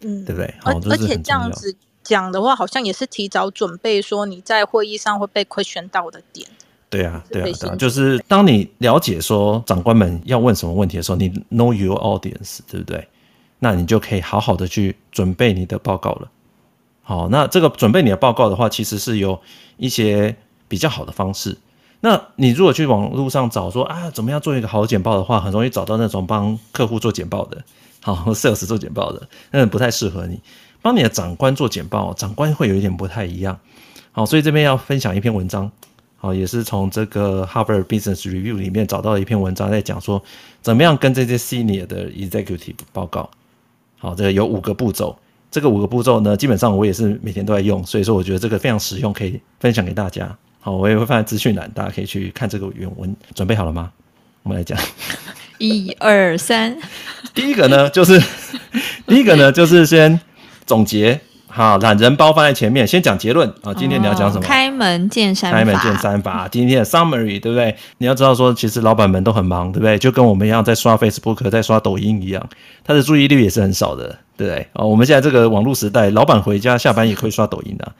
嗯，对不对？而而且这样子讲的话，好像也是提早准备，说你在会议上会被 question 到的点。对啊，对啊，对啊，就是当你了解说长官们要问什么问题的时候，你 know your audience，对不对？那你就可以好好的去准备你的报告了。好，那这个准备你的报告的话，其实是有一些比较好的方式。那你如果去网络上找说啊，怎么样做一个好简报的话，很容易找到那种帮客户做简报的，好，sales 做简报的，那不太适合你。帮你的长官做简报，长官会有一点不太一样。好，所以这边要分享一篇文章。好，也是从这个 Harvard Business Review 里面找到一篇文章，在讲说怎么样跟这些 Senior 的 Executive 报告。好，这个有五个步骤。这个五个步骤呢，基本上我也是每天都在用，所以说我觉得这个非常实用，可以分享给大家。好，我也会放在资讯栏，大家可以去看这个原文。准备好了吗？我们来讲，*laughs* 一二三。*laughs* 第一个呢，就是 *laughs* 第一个呢，就是先总结。好，懒人包放在前面，先讲结论啊。今天你要讲什么？哦、开门见山法。开门见山法。*laughs* 今天的 summary 对不对？你要知道说，其实老板们都很忙，对不对？就跟我们一样，在刷 Facebook，在刷抖音一样，他的注意力也是很少的，对不对？哦，我们现在这个网络时代，老板回家下班也可以刷抖音的、啊。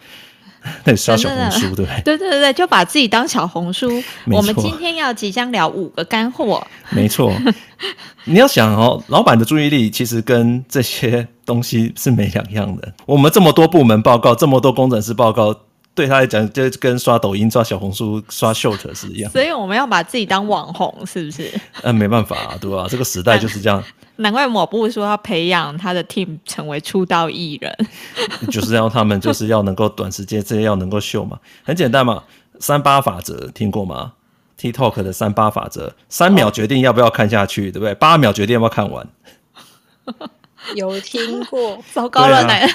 *laughs* 那刷小红书，对不 *laughs* 对？对对对对，就把自己当小红书。*laughs* 我们今天要即将聊五个干货。没错，你要想哦，老板的注意力其实跟这些东西是没两样的。我们这么多部门报告，这么多工程师报告，对他来讲就跟刷抖音、刷小红书、刷 short 是一样。所以我们要把自己当网红，是不是？嗯，没办法啊，对吧？这个时代就是这样。*laughs* 难怪某部说要培养他的 team 成为出道艺人，*laughs* 就是要他们就是要能够短时间之内要能够秀嘛，很简单嘛，三八法则听过吗？TikTok 的三八法则，三秒决定要不要看下去，对不对？八秒决定要不要看完。*laughs* 有听过，*laughs* 糟糕了，奶、啊。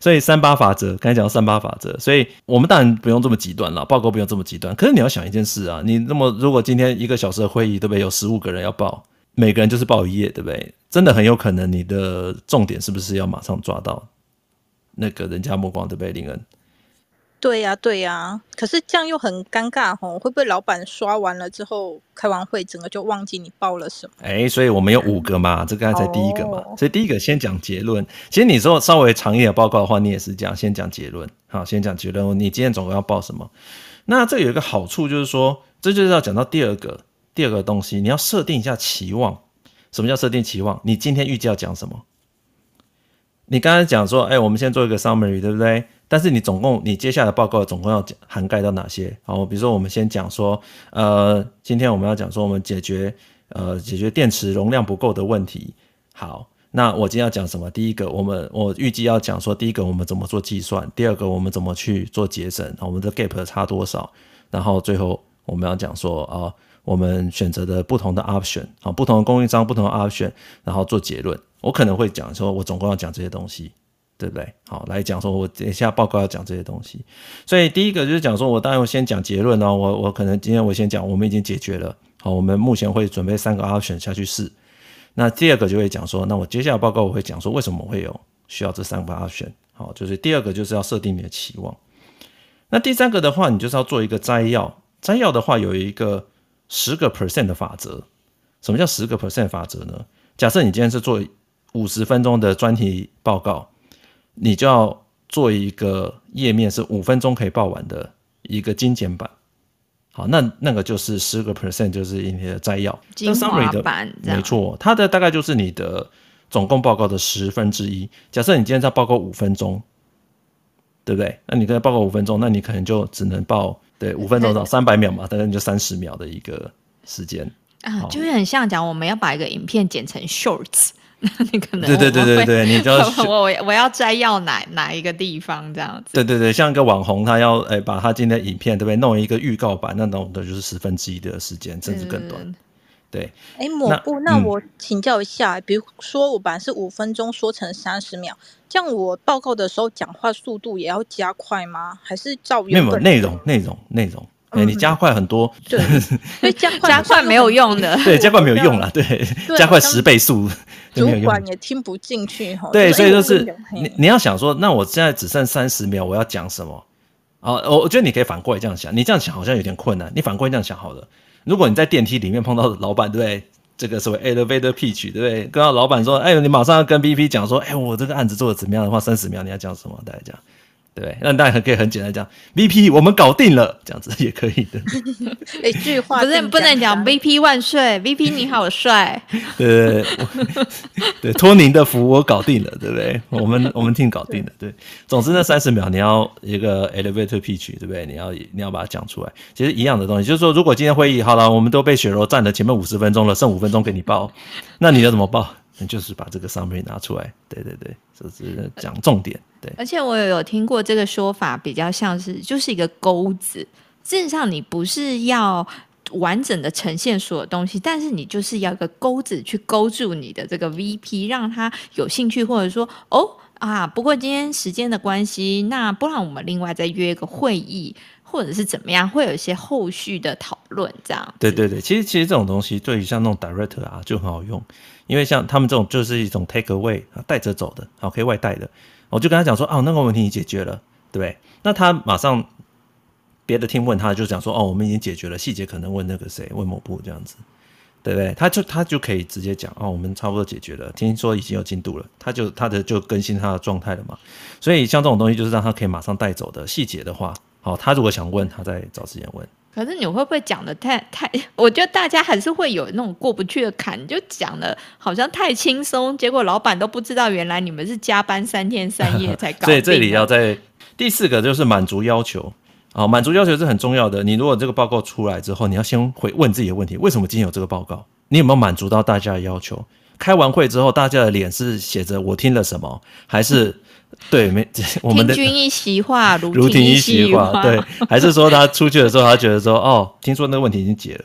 所以三八法则，刚才讲到三八法则，所以我们当然不用这么极端了，报告不用这么极端。可是你要想一件事啊，你那么如果今天一个小时的会议，对不对？有十五个人要报。每个人就是报一页，对不对？真的很有可能你的重点是不是要马上抓到那个人家目光，对不对？林恩，对呀、啊，对呀、啊。可是这样又很尴尬吼，会不会老板刷完了之后开完会，整个就忘记你报了什么？哎，所以我们有五个嘛，这个才第一个嘛。哦、所以第一个先讲结论。其实你说稍微长一点的报告的话，你也是这样，先讲结论。好，先讲结论。你今天总共要报什么？那这有一个好处就是说，这就是要讲到第二个。第二个东西，你要设定一下期望。什么叫设定期望？你今天预计要讲什么？你刚才讲说，哎，我们先做一个 summary，对不对？但是你总共，你接下来报告总共要涵盖到哪些？好，比如说我们先讲说，呃，今天我们要讲说，我们解决呃解决电池容量不够的问题。好，那我今天要讲什么？第一个，我们我预计要讲说，第一个我们怎么做计算？第二个，我们怎么去做节省？我们的 gap 差多少？然后最后我们要讲说，啊、我们选择的不同的 option 啊，不同的供应商，不同的 option，然后做结论。我可能会讲说，我总共要讲这些东西，对不对？好，来讲说，我等一下报告要讲这些东西。所以第一个就是讲说，我当然我先讲结论哦。我我可能今天我先讲，我们已经解决了。好，我们目前会准备三个 option 下去试。那第二个就会讲说，那我接下来报告我会讲说，为什么会有需要这三个 option？好，就是第二个就是要设定你的期望。那第三个的话，你就是要做一个摘要。摘要的话有一个。十个 percent 的法则，什么叫十个 percent 法则呢？假设你今天是做五十分钟的专题报告，你就要做一个页面是五分钟可以报完的一个精简版。好，那那个就是十个 percent，就是你的摘要，精华版，没错，它的大概就是你的总共报告的十分之一。假设你今天在报告五分钟，对不对？那你跟他报告五分钟，那你可能就只能报。对，五分钟到三百秒嘛，大概就三十秒的一个时间啊，就是很像讲我们要把一个影片剪成 shorts，那你可能对对对对对，你就 *laughs* 要我我我要摘要哪哪一个地方这样子？对对对，像一个网红，他要哎把他今天的影片对不对弄一个预告版，那种的就是十分之一的时间，甚至更短。对，哎，抹布，那我请教一下，嗯、比如说我本来是五分钟说成三十秒，这样我报告的时候讲话速度也要加快吗？还是照原本没有内容内容内容？哎，你加快很多，*laughs* 对，所以加快加快没有用的，对，加快没有用了，对，加快十倍速，*laughs* 主管也听不进去哈。对，所以就是你你要想说，那我现在只剩三十秒，我要讲什么？啊，我我觉得你可以反过来这样想，你这样想好像有点困难，你反过来这样想好了。如果你在电梯里面碰到老板，对不对？这个所谓 elevator pitch，对不对？跟到老板说，哎，你马上要跟 BP 讲说，哎，我这个案子做的怎么样的话，三十秒你要讲什么？大家讲。对，那当然可以很简单讲，VP 我们搞定了，这样子 *laughs* 也可以的。一 *laughs* 句话不是不能讲 VP 万岁，VP 你好帅。*laughs* 对对，托您的福，我搞定了，对不对？我们我们 team 搞定了，对。总之那三十秒你要一个 elevator pitch，对不对？你要你要把它讲出来。其实一样的东西，就是说，如果今天会议好了，我们都被雪柔占了前面五十分钟了，剩五分钟给你报，那你要怎么报？你就是把这个 summary 拿出来，对对对，就是讲重点。对，而且我有有听过这个说法，比较像是就是一个钩子，事实上，你不是要完整的呈现所有东西，但是你就是要一个钩子去勾住你的这个 VP，让他有兴趣，或者说哦啊，不过今天时间的关系，那不然我们另外再约一个会议，或者是怎么样，会有一些后续的讨论，这样。对对对，其实其实这种东西对于像那种 director 啊就很好用，因为像他们这种就是一种 take away 啊带着走的，好可以外带的，我就跟他讲说，哦，那个问题你解决了，对不对？那他马上。别的听问他就讲说哦，我们已经解决了，细节可能问那个谁，问某部这样子，对不对？他就他就可以直接讲哦，我们差不多解决了，听说已经有进度了，他就他的就更新他的状态了嘛。所以像这种东西就是让他可以马上带走的细节的话，好，他如果想问，他再找时间问。可是你会不会讲的太太？*laughs* 我觉得大家还是会有那种过不去的坎，就讲的好像太轻松，结果老板都不知道原来你们是加班三天三夜才搞。所以这里要在第四个就是满足要求。好，满足要求是很重要的。你如果这个报告出来之后，你要先回问自己的问题：为什么今天有这个报告？你有没有满足到大家的要求？开完会之后，大家的脸是写着我听了什么，还是、对没？*laughs* 我们的听君一席话，如 *laughs* 听一席话，对，还是说他出去的时候，他觉得说哦，听说那个问题已经解了，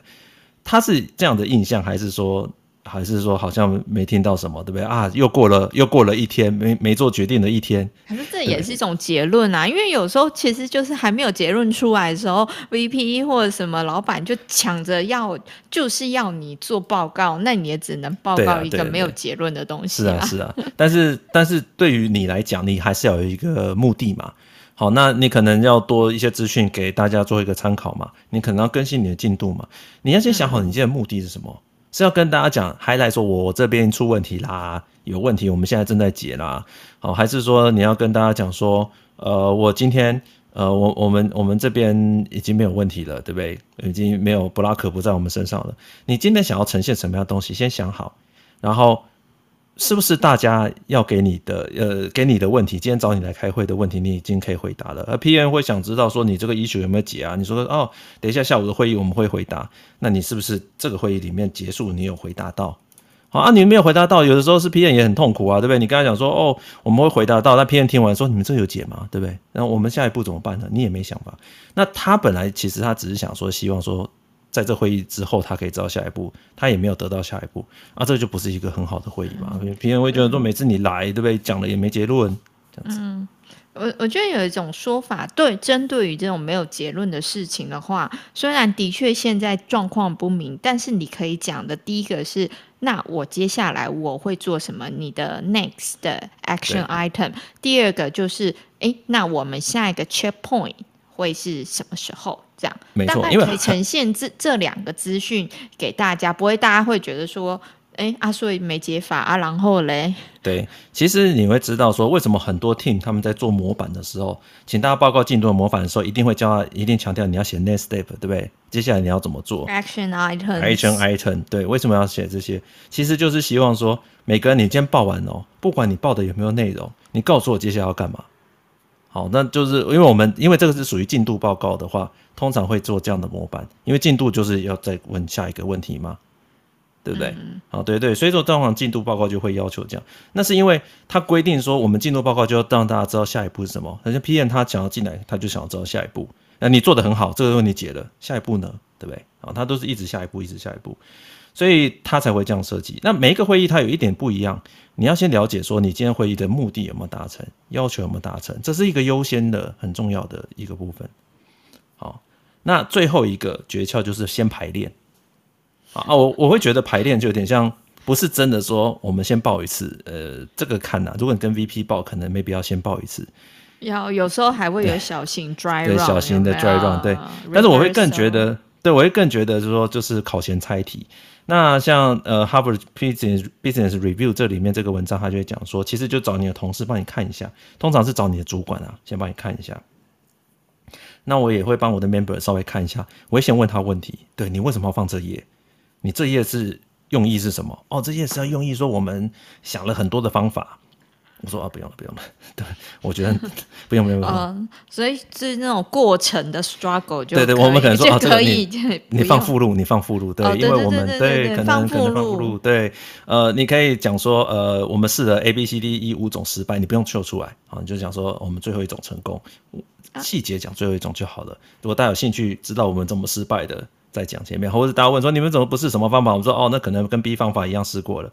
他是这样的印象，还是说？还是说好像没听到什么，对不对啊？又过了又过了一天，没没做决定的一天。可是这也是一种结论啊，因为有时候其实就是还没有结论出来的时候，VP 或者什么老板就抢着要，就是要你做报告，那你也只能报告一个没有结论的东西啊。是啊，是啊。但是但是对于你来讲，你还是要有一个目的嘛。好，那你可能要多一些资讯给大家做一个参考嘛。你可能要更新你的进度嘛。你要先想好你现在的目的是什么。嗯是要跟大家讲，还来说我这边出问题啦，有问题，我们现在正在解啦。好，还是说你要跟大家讲说，呃，我今天，呃，我我们我们这边已经没有问题了，对不对？已经没有布拉克不在我们身上了。你今天想要呈现什么样的东西，先想好，然后。是不是大家要给你的呃给你的问题，今天找你来开会的问题，你已经可以回答了。而 PM 会想知道说你这个 issue 有没有解啊？你说哦，等一下下午的会议我们会回答。那你是不是这个会议里面结束你有回答到？好啊，你没有回答到，有的时候是 PM 也很痛苦啊，对不对？你刚才讲说哦我们会回答到，那 PM 听完说你们这有解吗？对不对？然后我们下一步怎么办呢？你也没想法。那他本来其实他只是想说希望说。在这会议之后，他可以知道下一步，他也没有得到下一步，啊，这就不是一个很好的会议嘛。别人会觉得说，每次你来，对不对？讲了也没结论，这样子。嗯，我我觉得有一种说法，对，针对于这种没有结论的事情的话，虽然的确现在状况不明，但是你可以讲的第一个是，那我接下来我会做什么？你的 next 的 action item。第二个就是，哎，那我们下一个 checkpoint 会是什么时候？这样，没错，因为可以呈现这这两个资讯给大家，不会大家会觉得说，哎啊，所以没解法啊，然后嘞，对，其实你会知道说，为什么很多 team 他们在做模板的时候，请大家报告进度的模板的时候，一定会教他，一定强调你要写 next step，对不对？接下来你要怎么做？action item，action item，对，为什么要写这些？其实就是希望说，每个人你今天报完哦，不管你报的有没有内容，你告诉我接下来要干嘛。好，那就是因为我们因为这个是属于进度报告的话，通常会做这样的模板，因为进度就是要再问下一个问题嘛，对不对？嗯、好，对对，所以说通常进度报告就会要求这样。那是因为他规定说，我们进度报告就要让大家知道下一步是什么。好像 PM 他想要进来，他就想要知道下一步。那你做的很好，这个问题解了，下一步呢？对不对？啊，他都是一直下一步，一直下一步。所以他才会这样设计。那每一个会议它有一点不一样，你要先了解说你今天会议的目的有没有达成，要求有没有达成，这是一个优先的很重要的一个部分。好，那最后一个诀窍就是先排练。啊，我我会觉得排练就有点像，不是真的说我们先报一次，呃，这个看呐、啊，如果你跟 VP 报，可能没必要先报一次。要有时候还会有小型 dry run，对，小型的 dry run，对。但是我会更觉得，对我会更觉得就是说，就是考前猜题。那像呃，Harvard Business Business Review 这里面这个文章，他就会讲说，其实就找你的同事帮你看一下，通常是找你的主管啊，先帮你看一下。那我也会帮我的 member 稍微看一下，我会先问他问题，对，你为什么要放这页？你这页是用意是什么？哦，这页是要用意说我们想了很多的方法，我说啊，不用了，不用了。*laughs* 对，我觉得不用，不用，不用。嗯，所以是那种过程的 struggle 就对对，我们可能说啊，这个你你，放附录，你放附录，对，哦、因为我们对，可能放可能放附录，对，呃，你可以讲说，呃，我们试了 A B C D E 五种失败，你不用秀出来，啊，你就讲说我们最后一种成功，细节讲最后一种就好了。如果大家有兴趣知道我们怎么失败的，再讲前面，或者大家问说你们怎么不是什么方法，我们说哦，那可能跟 B 方法一样试过了。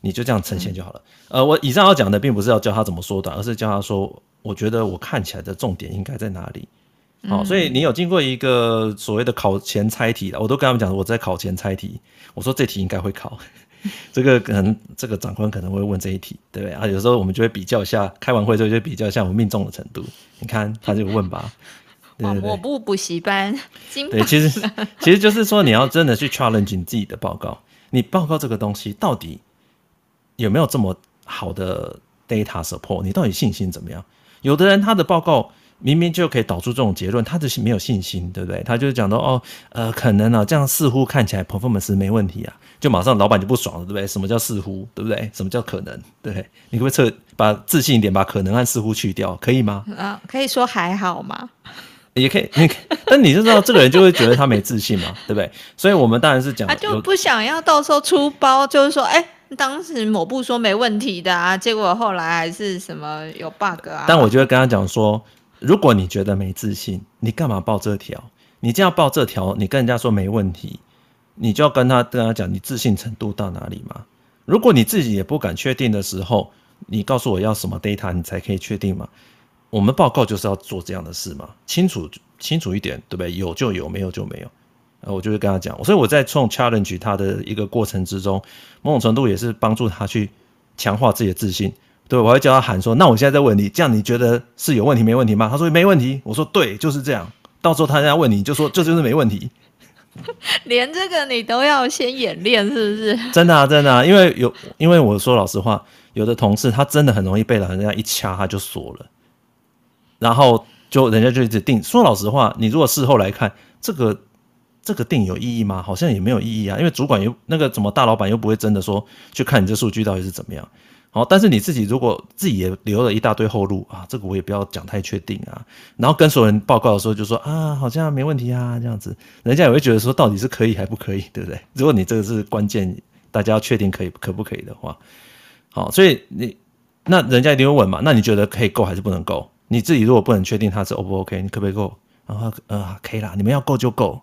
你就这样呈现就好了。呃，我以上要讲的并不是要教他怎么缩短，而是教他说，我觉得我看起来的重点应该在哪里。好、哦，所以你有经过一个所谓的考前猜题了，我都跟他们讲，我在考前猜题，我说这题应该会考，*laughs* 这个可能这个长官可能会问这一题，对不对啊？有时候我们就会比较一下，开完会之后就比较一下我们命中的程度。你看他就问吧，*laughs* 对对对，我不补习班，对，其实其实就是说你要真的去 challenge 你自己的报告，你报告这个东西到底。有没有这么好的 data support？你到底信心怎么样？有的人他的报告明明就可以导出这种结论，他就是没有信心，对不对？他就讲到哦，呃，可能啊，这样似乎看起来 performance 没问题啊，就马上老板就不爽了，对不对？什么叫似乎，对不对？什么叫可能？对，你可不可以测把自信一点，把可能和似乎去掉，可以吗？啊，可以说还好吗？也可以，你但你就知道这个人就会觉得他没自信嘛，对不对？所以我们当然是讲，他就不想要到时候出包，就是说，哎。当时某部说没问题的啊，结果后来还是什么有 bug 啊？但我就会跟他讲说，如果你觉得没自信，你干嘛报这条？你这样报这条，你跟人家说没问题，你就要跟他跟他讲你自信程度到哪里嘛？如果你自己也不敢确定的时候，你告诉我要什么 data，你才可以确定嘛？我们报告就是要做这样的事嘛，清楚清楚一点，对不对？有就有，没有就没有。呃我就会跟他讲，所以我在冲 challenge 他的一个过程之中，某种程度也是帮助他去强化自己的自信。对，我会叫他喊说：“那我现在在问你，这样你觉得是有问题没问题吗？”他说：“没问题。”我说：“对，就是这样。”到时候他人家问你就说：“这就是没问题。*laughs* ”连这个你都要先演练，是不是？真的啊，真的啊，因为有，因为我说老实话，有的同事他真的很容易被人家一掐他就锁了，然后就人家就一直定。说老实话，你如果事后来看这个。这个定有意义吗？好像也没有意义啊，因为主管又那个怎么大老板又不会真的说去看你这数据到底是怎么样。好，但是你自己如果自己也留了一大堆后路啊，这个我也不要讲太确定啊。然后跟所有人报告的时候就说啊，好像没问题啊，这样子，人家也会觉得说到底是可以还不可以，对不对？如果你这个是关键，大家要确定可以可不可以的话，好，所以你那人家一定会问嘛，那你觉得可以够还是不能够？你自己如果不能确定他是 O 不 OK，你可不可以够？然后呃，可以啦，你们要够就够。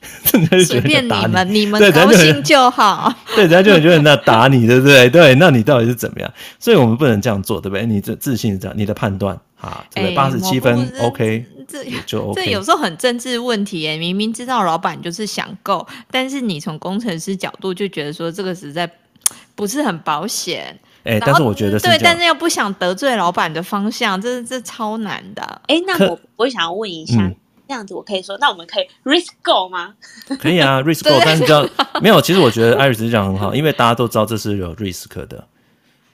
*laughs* 随便你们，你们高兴就好。*laughs* 对，人家就觉得那打你，对不对？对，那你到底是怎么样？所以我们不能这样做，对不对？你这自信是这样，你的判断啊，对，八十七分，OK，这就 OK。这有时候很政治问题耶，明明知道老板就是想够，但是你从工程师角度就觉得说这个实在不是很保险。哎，但是我觉得是对，但是又不想得罪老板的方向，这这超难的。哎，那我我想要问一下。嗯这样子我可以说，那我们可以 risk go 吗？*laughs* 可以啊，risk go，但是叫没有。其实我觉得 Iris 讲很好，因为大家都知道这是有 risk 的。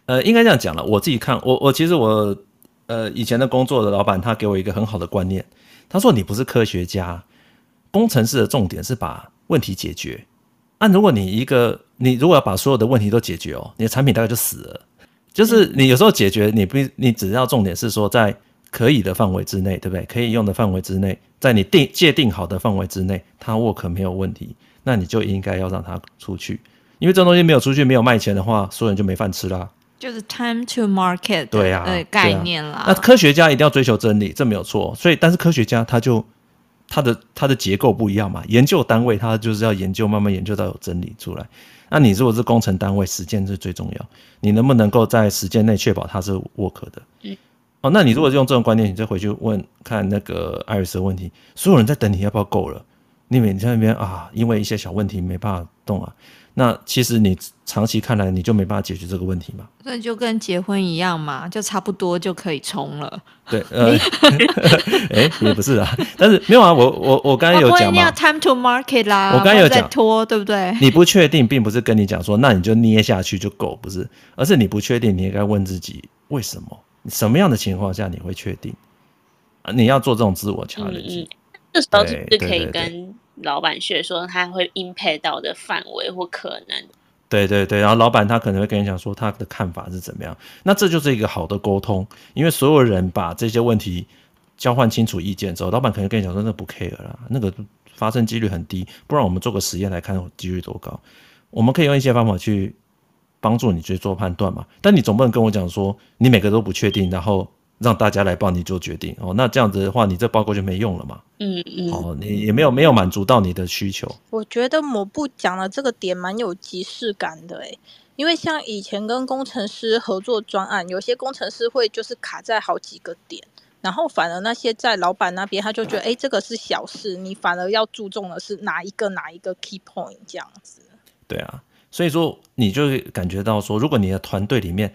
呃，应该这样讲了。我自己看，我我其实我呃以前的工作的老板，他给我一个很好的观念。他说：“你不是科学家，工程师的重点是把问题解决。那、啊、如果你一个你如果要把所有的问题都解决哦，你的产品大概就死了。就是你有时候解决，你不你只要重点是说在。”可以的范围之内，对不对？可以用的范围之内，在你定界定好的范围之内，它 work 没有问题，那你就应该要让它出去，因为这种东西没有出去，没有卖钱的话，所有人就没饭吃啦。就是 time to market 对啊，概念啦。那科学家一定要追求真理，这没有错。所以，但是科学家他就他的它的结构不一样嘛，研究单位它就是要研究，慢慢研究到有真理出来。那你如果是工程单位，实践是最重要，你能不能够在时间内确保它是 work 的？嗯。哦，那你如果用这种观念，你再回去问看那个艾瑞斯的问题，所有人在等你要不要够了？你每天在那边啊，因为一些小问题没办法动啊。那其实你长期看来，你就没办法解决这个问题嘛。那就跟结婚一样嘛，就差不多就可以冲了。对，呃，哎、欸，也不是啊，但是没有啊，我我我刚才有讲嘛。要 time to market 啦，我刚才有讲拖，对不对？你不确定，并不是跟你讲说，那你就捏下去就够，不是，而是你不确定，你应该问自己为什么。什么样的情况下你会确定啊？你要做这种自我调理。嗯，这时候是不是可以跟老板学说他会 impact 到的范围或可能？对对对，然后老板他可能会跟你讲说他的看法是怎么样，那这就是一个好的沟通，因为所有人把这些问题交换清楚意见之后，老板可能跟你讲说那不 care 啦，那个发生几率很低，不然我们做个实验来看几率多高，我们可以用一些方法去帮助你去做判断嘛，但你总不能跟我讲说你每个都不确定，然后。让大家来帮你做决定哦，那这样子的话，你这报告就没用了嘛。嗯嗯。哦，你也没有没有满足到你的需求。我觉得某部讲的这个点蛮有即视感的诶，因为像以前跟工程师合作专案，有些工程师会就是卡在好几个点，然后反而那些在老板那边他就觉得，哎，这个是小事，你反而要注重的是哪一个哪一个 key point 这样子。对啊，所以说你就会感觉到说，如果你的团队里面。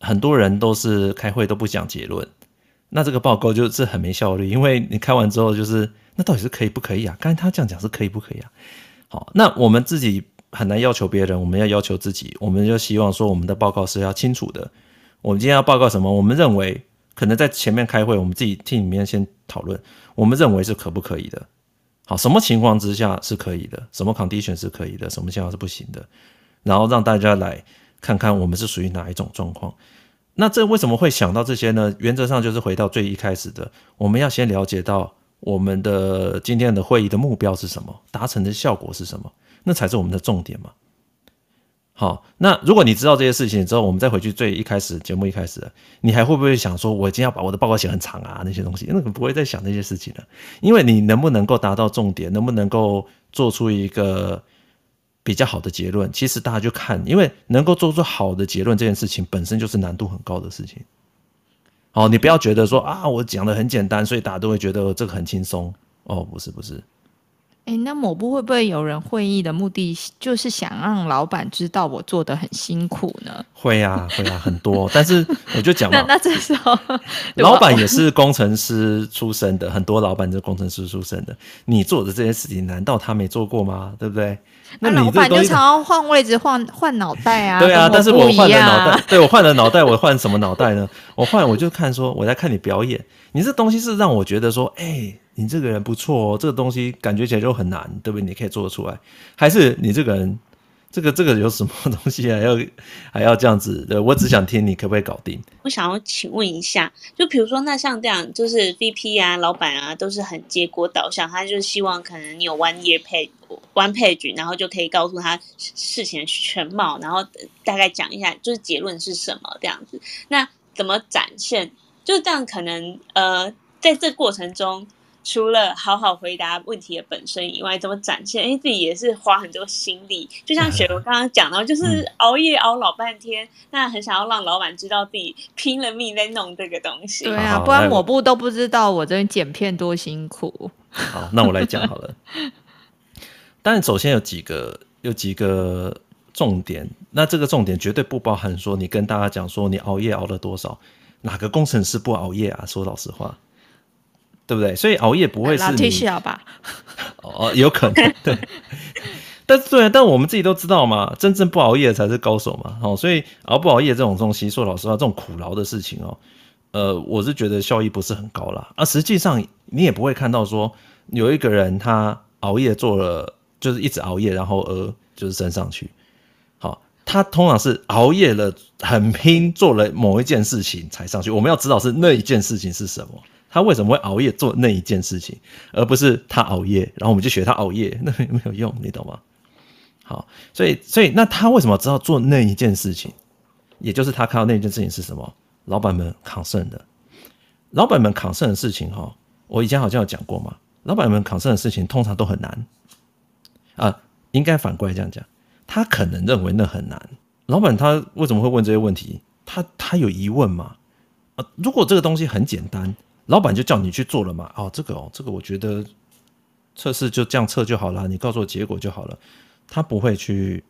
很多人都是开会都不讲结论，那这个报告就是很没效率，因为你开完之后就是那到底是可以不可以啊？刚才他这样讲是可以不可以啊？好，那我们自己很难要求别人，我们要要求自己，我们就希望说我们的报告是要清楚的。我们今天要报告什么？我们认为可能在前面开会，我们自己 team 里面先讨论，我们认为是可不可以的？好，什么情况之下是可以的？什么 condition 是可以的？什么情况是不行的？然后让大家来。看看我们是属于哪一种状况，那这为什么会想到这些呢？原则上就是回到最一开始的，我们要先了解到我们的今天的会议的目标是什么，达成的效果是什么，那才是我们的重点嘛。好，那如果你知道这些事情之后，我们再回去最一开始节目一开始，你还会不会想说，我今天要把我的报告写很长啊？那些东西，那个不会再想那些事情了，因为你能不能够达到重点，能不能够做出一个。比较好的结论，其实大家就看，因为能够做出好的结论这件事情本身就是难度很高的事情。哦，你不要觉得说啊，我讲的很简单，所以大家都会觉得这个很轻松。哦，不是，不是。哎，那某部会不会有人会议的目的就是想让老板知道我做的很辛苦呢？会啊，会啊，很多。但是我就讲嘛，那那这时候 *laughs* 老板也是工程师出身的，很多老板是工程师出身的。你做的这些事情，难道他没做过吗？对不对？那老板就常常换位置、换换脑袋啊。对啊，但是我换了脑袋，对，我换了脑袋，我换什么脑袋呢？我换我就看说，我在看你表演，你这东西是让我觉得说，哎。你这个人不错哦，这个东西感觉起来就很难，对不对？你可以做得出来，还是你这个人，这个这个有什么东西还要还要这样子？对，我只想听你可不可以搞定。我想要请问一下，就比如说那像这样，就是 VP 啊、老板啊，都是很结果导向，他就是希望可能你有 one year page one page，然后就可以告诉他事情的全貌，然后大概讲一下就是结论是什么这样子。那怎么展现？就是这样可能呃，在这过程中。除了好好回答问题的本身以外，怎么展现？哎，自己也是花很多心力。就像雪柔 *laughs* 刚刚讲到，就是熬夜熬老半天，嗯、那很想要让老板知道自己拼了命在弄这个东西。对啊，不然抹布都不知道我这边剪片多辛苦。*laughs* 好，那我来讲好了。*laughs* 但首先有几个有几个重点，那这个重点绝对不包含说你跟大家讲说你熬夜熬了多少，哪个工程师不熬夜啊？说老实话。对不对？所以熬夜不会是你吧？哦，有可能 *laughs* 对。但是对，但我们自己都知道嘛，真正不熬夜才是高手嘛。哦，所以熬不熬夜这种东西，说老实话，这种苦劳的事情哦，呃，我是觉得效益不是很高啦。而实际上，你也不会看到说有一个人他熬夜做了，就是一直熬夜，然后呃，就是升上去。好，他通常是熬夜了，很拼，做了某一件事情才上去。我们要知道是那一件事情是什么。他为什么会熬夜做那一件事情，而不是他熬夜，然后我们就学他熬夜，*laughs* 那没有用，你懂吗？好，所以，所以，那他为什么知道做那一件事情？也就是他看到那件事情是什么？老板们扛剩的，老板们扛剩的事情，哈，我以前好像有讲过嘛。老板们扛剩的事情通常都很难啊，应该反过来这样讲，他可能认为那很难。老板他为什么会问这些问题？他他有疑问吗？啊，如果这个东西很简单。老板就叫你去做了嘛？哦，这个哦，这个我觉得测试就这样测就好了，你告诉我结果就好了。他不会去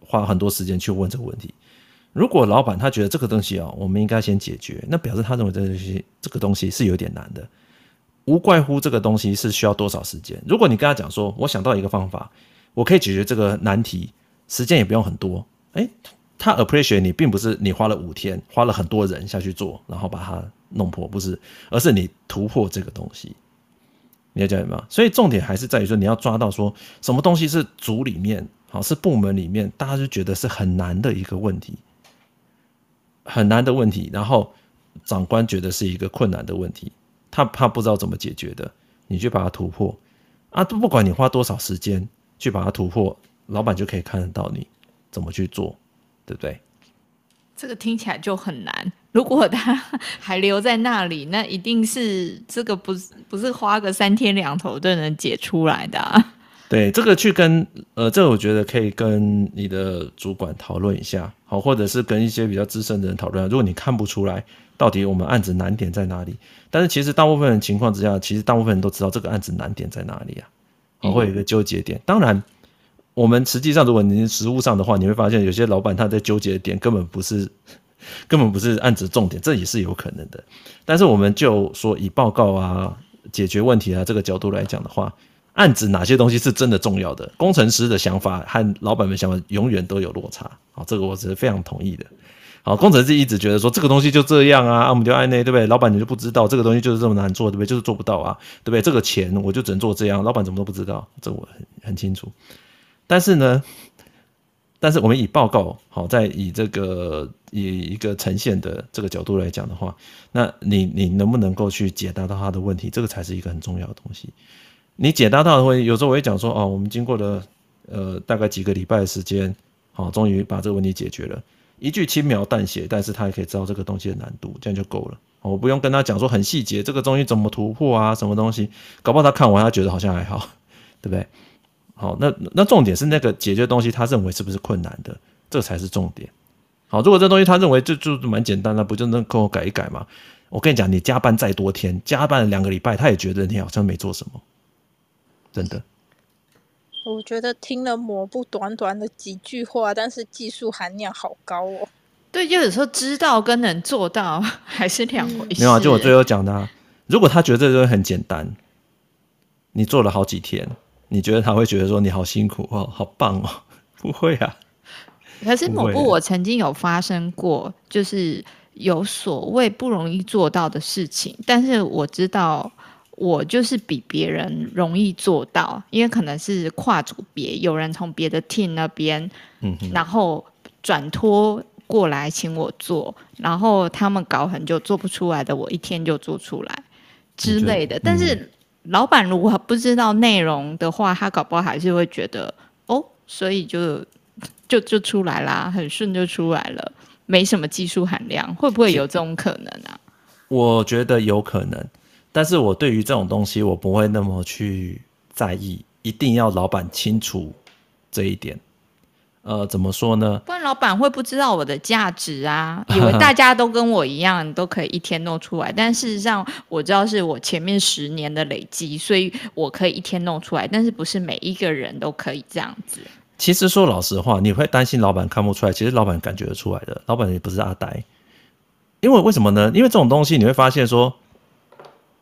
花很多时间去问这个问题。如果老板他觉得这个东西啊，我们应该先解决，那表示他认为这东西这个东西是有点难的，无怪乎这个东西是需要多少时间。如果你跟他讲说，我想到一个方法，我可以解决这个难题，时间也不用很多。诶，他 appreciate 你，并不是你花了五天，花了很多人下去做，然后把它。弄破不是，而是你突破这个东西，你要讲什么？所以重点还是在于说，你要抓到说什么东西是组里面好，是部门里面大家就觉得是很难的一个问题，很难的问题，然后长官觉得是一个困难的问题，他他不知道怎么解决的，你去把它突破啊，不管你花多少时间去把它突破，老板就可以看得到你怎么去做，对不对？这个听起来就很难。如果他还留在那里，那一定是这个不是不是花个三天两头就能解出来的啊。*laughs* 对，这个去跟呃，这个我觉得可以跟你的主管讨论一下，好，或者是跟一些比较资深的人讨论。如果你看不出来到底我们案子难点在哪里，但是其实大部分的情况之下，其实大部分人都知道这个案子难点在哪里啊，好，会有一个纠结点。当然，我们实际上如果你实务上的话，你会发现有些老板他在纠结的点根本不是 *laughs* 根本不是案子重点，这也是有可能的。但是我们就说以报告啊、解决问题啊这个角度来讲的话。案子哪些东西是真的重要的？工程师的想法和老板们想法永远都有落差。好，这个我是非常同意的。好，工程师一直觉得说这个东西就这样啊，啊我们就按内，对不对？老板你就不知道这个东西就是这么难做，对不对？就是做不到啊，对不对？这个钱我就只能做这样，老板怎么都不知道，这我很很清楚。但是呢，但是我们以报告好，在以这个以一个呈现的这个角度来讲的话，那你你能不能够去解答到他的问题？这个才是一个很重要的东西。你解答到的会，有时候我会讲说，哦，我们经过了呃大概几个礼拜的时间，好，终于把这个问题解决了。一句轻描淡写，但是他也可以知道这个东西的难度，这样就够了。我不用跟他讲说很细节，这个东西怎么突破啊，什么东西，搞不好他看完他觉得好像还好，对不对？好，那那重点是那个解决东西，他认为是不是困难的，这才是重点。好，如果这东西他认为就就蛮简单的，不就能跟我改一改吗？我跟你讲，你加班再多天，加班了两个礼拜，他也觉得你好像没做什么。真的，我觉得听了抹布短短的几句话，但是技术含量好高哦。对，就有时候知道跟能做到还是两回事。没有啊，就我最后讲的啊，如果他觉得这个东西很简单，你做了好几天，你觉得他会觉得说你好辛苦哦，好棒哦？*laughs* 不会啊。可是某部，我曾经有发生过，就是有所谓不容易做到的事情，但是我知道。我就是比别人容易做到，因为可能是跨组别，有人从别的 team 那边，嗯，然后转托过来请我做，然后他们搞很久做不出来的，我一天就做出来之类的。但是老板如果不知道内容的话，他搞不好还是会觉得哦，所以就就就出来啦，很顺就出来了，没什么技术含量，会不会有这种可能啊？我觉得有可能。但是我对于这种东西，我不会那么去在意，一定要老板清楚这一点。呃，怎么说呢？不然老板会不知道我的价值啊，*laughs* 以为大家都跟我一样，都可以一天弄出来。但事实上，我知道是我前面十年的累积，所以我可以一天弄出来。但是不是每一个人都可以这样子？其实说老实话，你会担心老板看不出来，其实老板感觉得出来的。老板也不是阿呆，因为为什么呢？因为这种东西你会发现说。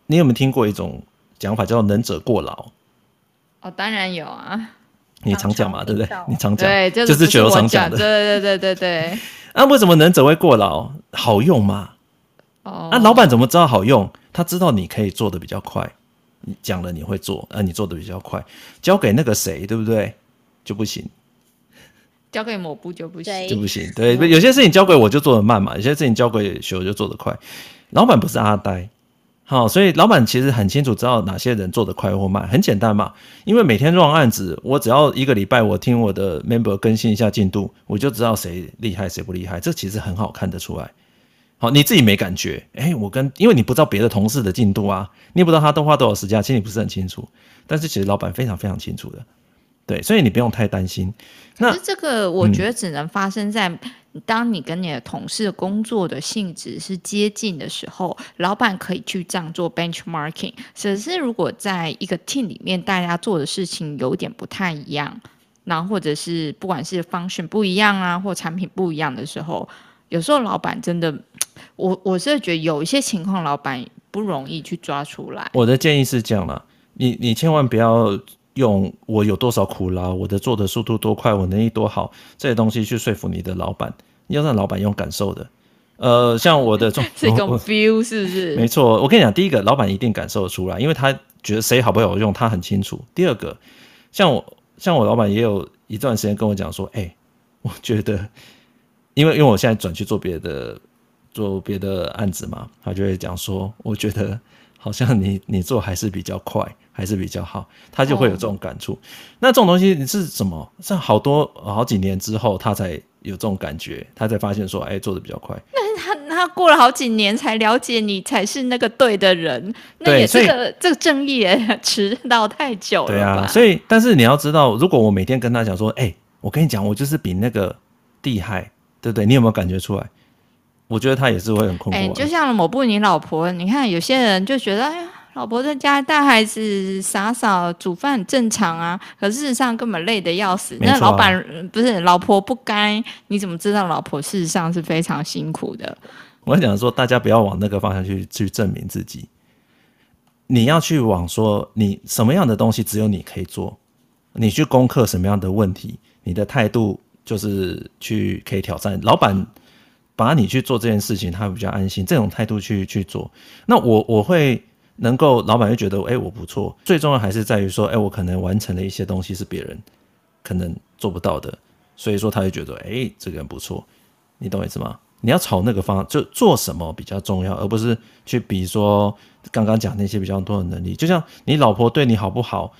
你有没有听过一种讲法叫“能者过劳”？哦，当然有啊。你常讲嘛，对不对？你常讲，对，就是觉得常讲的。对对对对对。那、啊、为什么能者会过劳？好用嘛？哦。那、啊、老板怎么知道好用？他知道你可以做的比较快，你讲了你会做，啊，你做的比较快，交给那个谁，对不对？就不行。交给某部就不行，就不行。对，有些事情交给我就做的慢嘛，有些事情交给学我就做的快。老板不是阿呆。好，所以老板其实很清楚知道哪些人做得快或慢，很简单嘛。因为每天 run 案子，我只要一个礼拜，我听我的 member 更新一下进度，我就知道谁厉害谁不厉害。这其实很好看得出来。好，你自己没感觉，哎，我跟因为你不知道别的同事的进度啊，你也不知道他都花多少时间，其实你不是很清楚。但是其实老板非常非常清楚的，对，所以你不用太担心。那这个我觉得只能发生在。当你跟你的同事工作的性质是接近的时候，老板可以去这样做 benchmarking。只是如果在一个 team 里面，大家做的事情有点不太一样，然后或者是不管是 function 不一样啊，或产品不一样的时候，有时候老板真的，我我是觉得有一些情况，老板不容易去抓出来。我的建议是这样啦，你你千万不要。用我有多少苦劳，我的做的速度多快，我能力多好，这些东西去说服你的老板，你要让老板用感受的。呃，像我的这种 feel *laughs* 是不是？没错，我跟你讲，第一个，老板一定感受得出来，因为他觉得谁好不好用，他很清楚。第二个，像我像我老板也有一段时间跟我讲说，哎、欸，我觉得，因为因为我现在转去做别的做别的案子嘛，他就会讲说，我觉得好像你你做还是比较快，还是比较好，他就会有这种感触。哦、那这种东西你是什么？像好多好几年之后，他才有这种感觉，他才发现说，哎、欸，做的比较快。那他他过了好几年才了解你才是那个对的人，那也是个这个正义也迟到太久了。对啊，所以但是你要知道，如果我每天跟他讲说，哎、欸，我跟你讲，我就是比那个厉害，对不对？你有没有感觉出来？我觉得他也是会很困惑、啊。哎、欸，就像某部你老婆，你看有些人就觉得，哎呀。老婆在家带孩子，洒扫煮饭很正常啊。可事实上根本累得要死。啊、那老板不是老婆不该，你怎么知道老婆事实上是非常辛苦的？我想说，大家不要往那个方向去去证明自己。你要去往说，你什么样的东西只有你可以做，你去攻克什么样的问题，你的态度就是去可以挑战老板，把你去做这件事情，他会比较安心。这种态度去去做，那我我会。能够老板就觉得，哎、我不错。最重要还是在于说，哎、我可能完成了一些东西是别人可能做不到的，所以说他就觉得，哎、这个人不错。你懂我意思吗？你要朝那个方，就做什么比较重要，而不是去比说刚刚讲那些比较多的能力。就像你老婆对你好不好，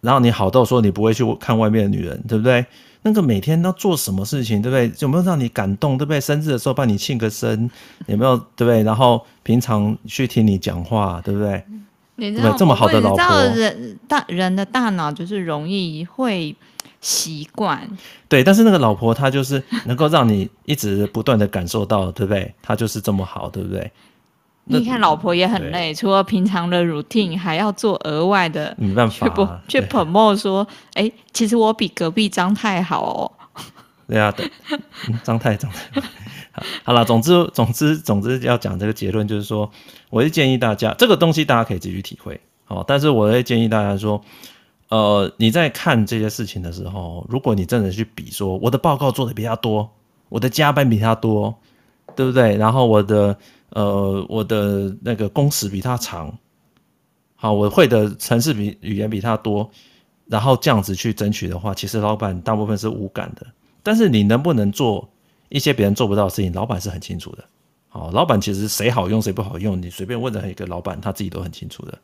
然后你好到说你不会去看外面的女人，对不对？那个每天都做什么事情，对不对？有没有让你感动，对不对？生日的时候帮你庆个生，有没有？对不对？然后平常去听你讲话，对不对？你知道这么好的老婆，人大人的大脑就是容易会习惯。对，但是那个老婆她就是能够让你一直不断的感受到，对不对？她就是这么好，对不对？你看，老婆也很累，除了平常的 routine，还要做额外的，没办法、啊，去 promote 说，哎、欸，其实我比隔壁张太好哦。对啊，对，*laughs* 张太，张太，*laughs* 好，好了，总之，总之，总之要讲这个结论，就是说，我是建议大家，这个东西大家可以自己去体会，好，但是我会建议大家说，呃，你在看这些事情的时候，如果你真的去比说，我的报告做的比他多，我的加班比他多，对不对？然后我的。呃，我的那个工时比他长，好，我会的城市比语言比他多，然后这样子去争取的话，其实老板大部分是无感的。但是你能不能做一些别人做不到的事情，老板是很清楚的。好，老板其实谁好用谁不好用，你随便问任何一个老板，他自己都很清楚的。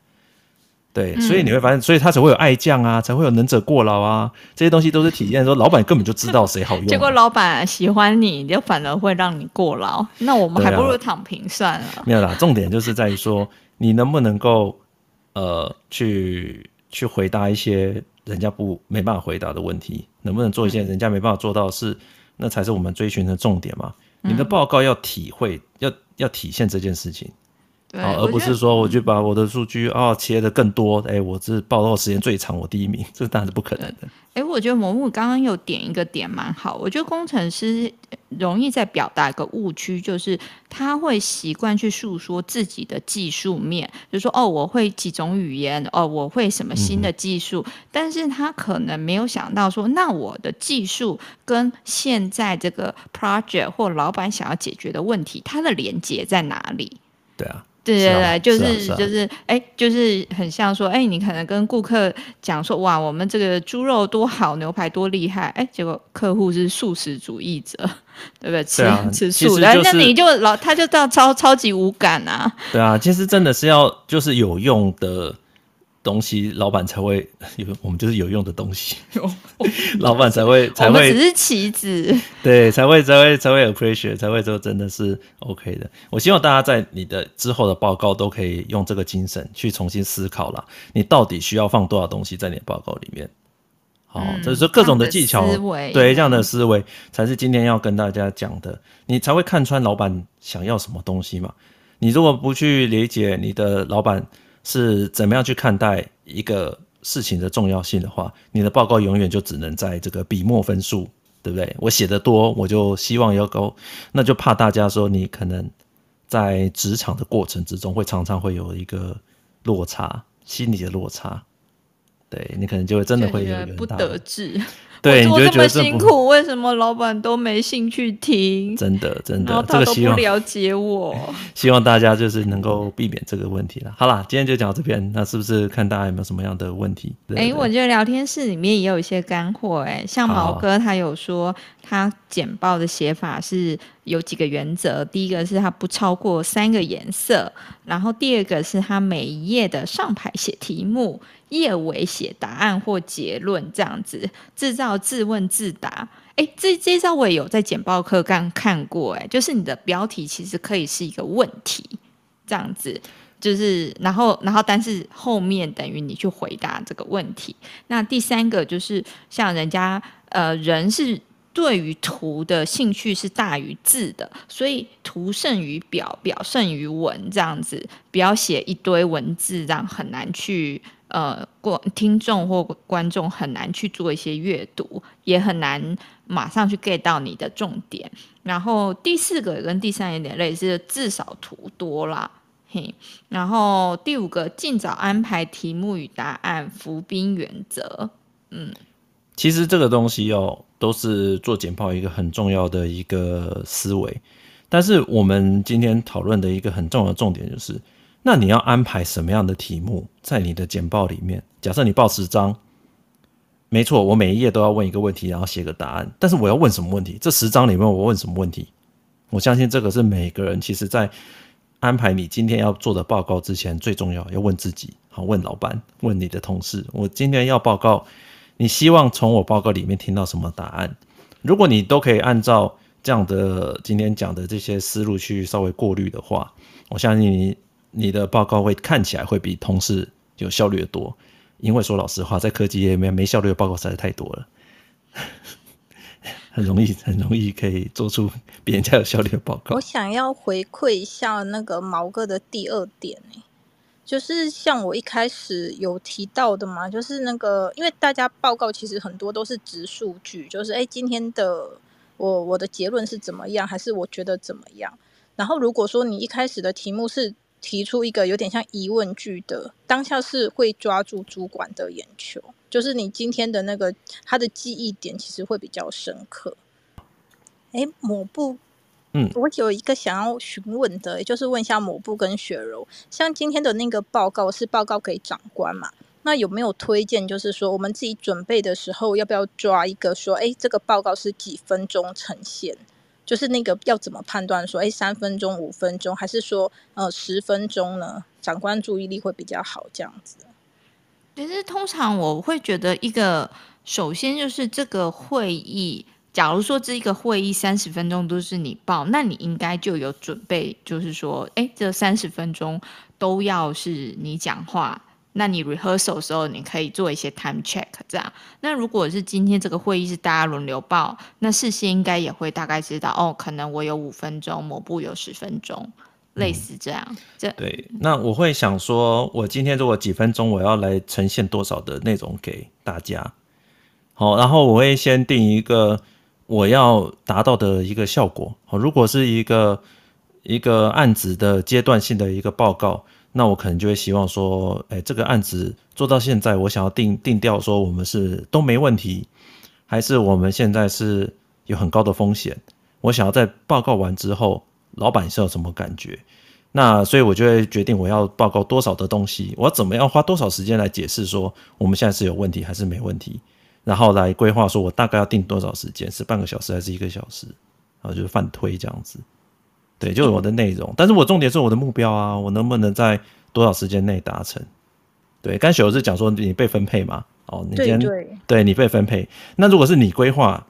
对，所以你会发现，所以他才会有爱将啊，才会有能者过劳啊，这些东西都是体验说老板根本就知道谁好用啊。结果老板喜欢你，就反而会让你过劳。那我们还不如躺平算了。没有啦，重点就是在于说，你能不能够呃去去回答一些人家不没办法回答的问题，能不能做一些人家没办法做到的事，那才是我们追寻的重点嘛。你的报告要体会，要要体现这件事情。而不是说我就把我的数据啊、哦、切的更多，哎，我这报道时间最长，我第一名，这当然是不可能的。哎，我觉得魔木刚刚有点一个点蛮好，我觉得工程师容易在表达一个误区，就是他会习惯去诉说自己的技术面，就是说哦，我会几种语言，哦，我会什么新的技术，嗯、但是他可能没有想到说，那我的技术跟现在这个 project 或老板想要解决的问题，它的连接在哪里？对啊。对对对，就是就是，哎，就是很像说，哎，你可能跟顾客讲说，哇，我们这个猪肉多好，牛排多厉害，哎，结果客户是素食主义者，对不对？吃吃素，然后那你就老他就到超超级无感啊。对啊，其实真的是要就是有用的。东西老板才会有，*laughs* 我们就是有用的东西，*laughs* 老板才会才会。只是棋子，对，才会才会才会有 appreciate，才会说真的是 OK 的。我希望大家在你的之后的报告都可以用这个精神去重新思考了，你到底需要放多少东西在你的报告里面？好、嗯，这、就是各种的技巧，对，这样的思维才是今天要跟大家讲的，你才会看穿老板想要什么东西嘛。你如果不去理解你的老板。是怎么样去看待一个事情的重要性的话，你的报告永远就只能在这个笔墨分数，对不对？我写的多，我就希望要高，那就怕大家说你可能在职场的过程之中会常常会有一个落差，心理的落差，对你可能就会真的会有不得志，对，我你就觉得这么辛苦，为什么老板都没兴趣听？真的真的，这个希望不了解我。*laughs* 希望大家就是能够避免这个问题了。好啦，今天就讲到这边，那是不是看大家有没有什么样的问题？哎、欸，我觉得聊天室里面也有一些干货，哎，像毛哥他有说他简报的写法是有几个原则，第一个是他不超过三个颜色，然后第二个是他每一页的上排写题目，页尾写答案或结论，这样子制造自问自答。哎，这这招我也有在简报课刚看过，哎，就是你的标题其实可以是一个问题，这样子，就是然后然后但是后面等于你去回答这个问题。那第三个就是像人家呃人是对于图的兴趣是大于字的，所以图胜于表，表胜于文，这样子不要写一堆文字，这样很难去。呃，过听众或观众很难去做一些阅读，也很难马上去 get 到你的重点。然后第四个跟第三有点类似，至少图多啦，嘿。然后第五个，尽早安排题目与答案，伏兵原则。嗯，其实这个东西哦，都是做简报一个很重要的一个思维。但是我们今天讨论的一个很重要的重点就是。那你要安排什么样的题目在你的简报里面？假设你报十张，没错，我每一页都要问一个问题，然后写个答案。但是我要问什么问题？这十张里面我问什么问题？我相信这个是每个人其实在安排你今天要做的报告之前最重要，要问自己。好，问老板，问你的同事，我今天要报告，你希望从我报告里面听到什么答案？如果你都可以按照这样的今天讲的这些思路去稍微过滤的话，我相信你。你的报告会看起来会比同事有效率的多，因为说老实话，在科技业里面没效率的报告实在太多了，*laughs* 很容易很容易可以做出比人家有效率的报告。我想要回馈一下那个毛哥的第二点，就是像我一开始有提到的嘛，就是那个因为大家报告其实很多都是直数据，就是哎今天的我我的结论是怎么样，还是我觉得怎么样？然后如果说你一开始的题目是提出一个有点像疑问句的，当下是会抓住主管的眼球，就是你今天的那个他的记忆点其实会比较深刻。哎，抹布，嗯，我有一个想要询问的，也就是问一下抹布跟雪柔，像今天的那个报告是报告给长官嘛？那有没有推荐，就是说我们自己准备的时候，要不要抓一个说，哎，这个报告是几分钟呈现？就是那个要怎么判断说，哎，三分钟、五分钟，还是说呃十分钟呢？长官注意力会比较好，这样子。其实通常我会觉得，一个首先就是这个会议，假如说这一个会议三十分钟都是你报，那你应该就有准备，就是说，哎，这三十分钟都要是你讲话。那你 rehearsal 的时候，你可以做一些 time check，这样。那如果是今天这个会议是大家轮流报，那事先应该也会大概知道，哦，可能我有五分钟，某部有十分钟，类似这样。嗯、这对。那我会想说，我今天如果几分钟，我要来呈现多少的内容给大家。好，然后我会先定一个我要达到的一个效果。好，如果是一个一个案子的阶段性的一个报告。那我可能就会希望说，哎，这个案子做到现在，我想要定定调说，我们是都没问题，还是我们现在是有很高的风险？我想要在报告完之后，老板是有什么感觉？那所以我就会决定我要报告多少的东西，我怎么样花多少时间来解释说我们现在是有问题还是没问题，然后来规划说我大概要定多少时间，是半个小时还是一个小时，然后就是反推这样子。对，就是我的内容，但是我重点是我的目标啊，我能不能在多少时间内达成？对，刚才雪柔是讲说你被分配嘛，哦，你今天对，对，对你被分配，那如果是你规划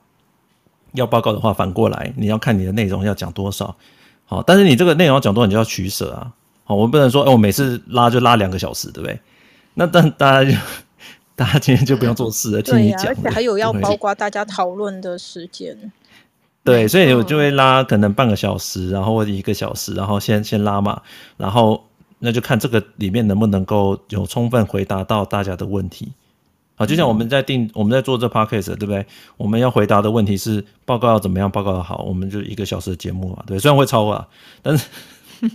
要报告的话，反过来你要看你的内容要讲多少，好，但是你这个内容要讲多少，你就要取舍啊，好，我不能说，哎，我每次拉就拉两个小时，对不对？那但大家就大家今天就不用做事了，*laughs* 听你讲，而且还有要包括大家讨论的时间。对，所以我就会拉可能半个小时，然后或者一个小时，然后先先拉嘛，然后那就看这个里面能不能够有充分回答到大家的问题。好，就像我们在定我们在做这 podcast 对不对？我们要回答的问题是报告要怎么样报告的好，我们就一个小时的节目嘛，对，虽然会超啊，但是 *laughs*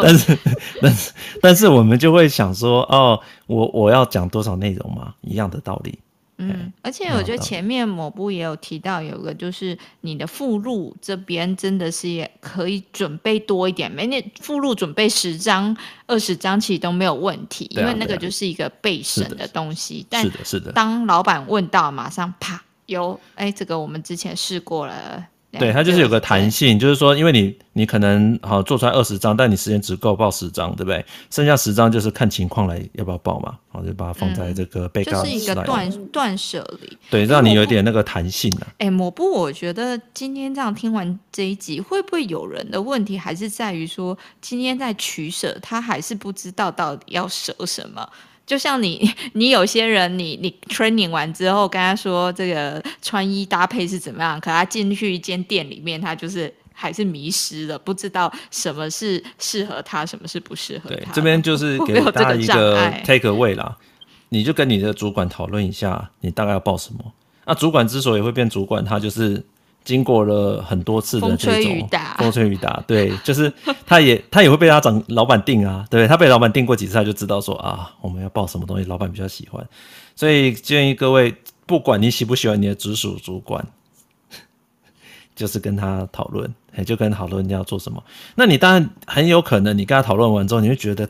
但是但是但是我们就会想说，哦，我我要讲多少内容嘛，一样的道理。嗯，而且我觉得前面某部也有提到，有个就是你的附录这边真的是也可以准备多一点，每年附录准备十张、二十张其实都没有问题，因为那个就是一个备审的东西。是的，是的。当老板问到，马上啪有，哎，这个我们之前试过了。对，它就是有个弹性，就是说，因为你你可能好做出来二十张，但你时间只够报十张，对不对？剩下十张就是看情况来要不要报嘛，然后就把它放在这个被告、嗯、就是一个断断舍离，对，让你有点那个弹性啊。哎，抹布我觉得今天这样听完这一集，会不会有人的问题还是在于说，今天在取舍，他还是不知道到底要舍什么？就像你，*laughs* 你有些人你，你你 training 完之后跟他说这个穿衣搭配是怎么样，可他进去一间店里面，他就是还是迷失了，不知道什么是适合他，什么是不适合他。对，这边就是给大家一个 take away 啦，你就跟你的主管讨论一下，你大概要报什么。那主管之所以会变主管，他就是。经过了很多次的这种风吹雨打，风吹雨打，*laughs* 对，就是他也他也会被他长老板定啊，对，他被老板定过几次，他就知道说啊，我们要报什么东西，老板比较喜欢，所以建议各位，不管你喜不喜欢你的直属主管，就是跟他讨论，就跟讨论你要做什么。那你当然很有可能，你跟他讨论完之后，你会觉得，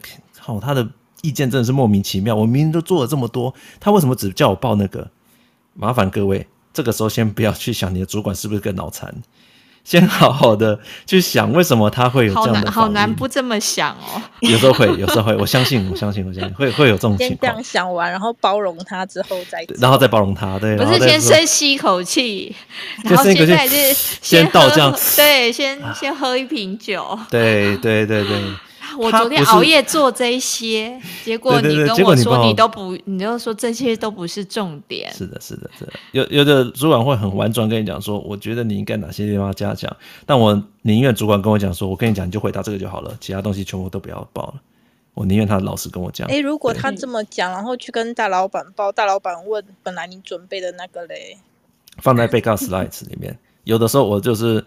哦，他的意见真的是莫名其妙，我明明都做了这么多，他为什么只叫我报那个？麻烦各位。这个时候先不要去想你的主管是不是个脑残，先好好的去想为什么他会有这样的反应。好难，好难不这么想哦。有时候会，有时候会，我相信，我相信，我相信会会有这种情况。*laughs* 先这样想完，然后包容他之后再，然后再包容他，对。不是先深吸一口气，*laughs* 然后现在是先倒这样，对，先先喝一瓶酒。对对对对。我昨天熬夜做这些，*laughs* 结果你跟我说你都不，你就说这些都不是重点。是的，是的，是的。有有的主管会很婉转跟你讲说，我觉得你应该哪些地方加强，但我宁愿主管跟我讲说，我跟你讲，你就回答这个就好了，其他东西全部都不要报了。我宁愿他老实跟我讲。哎，如果他这么讲，然后去跟大老板报，大老板问本来你准备的那个嘞，放在被告 slides 里面，有的时候我就是。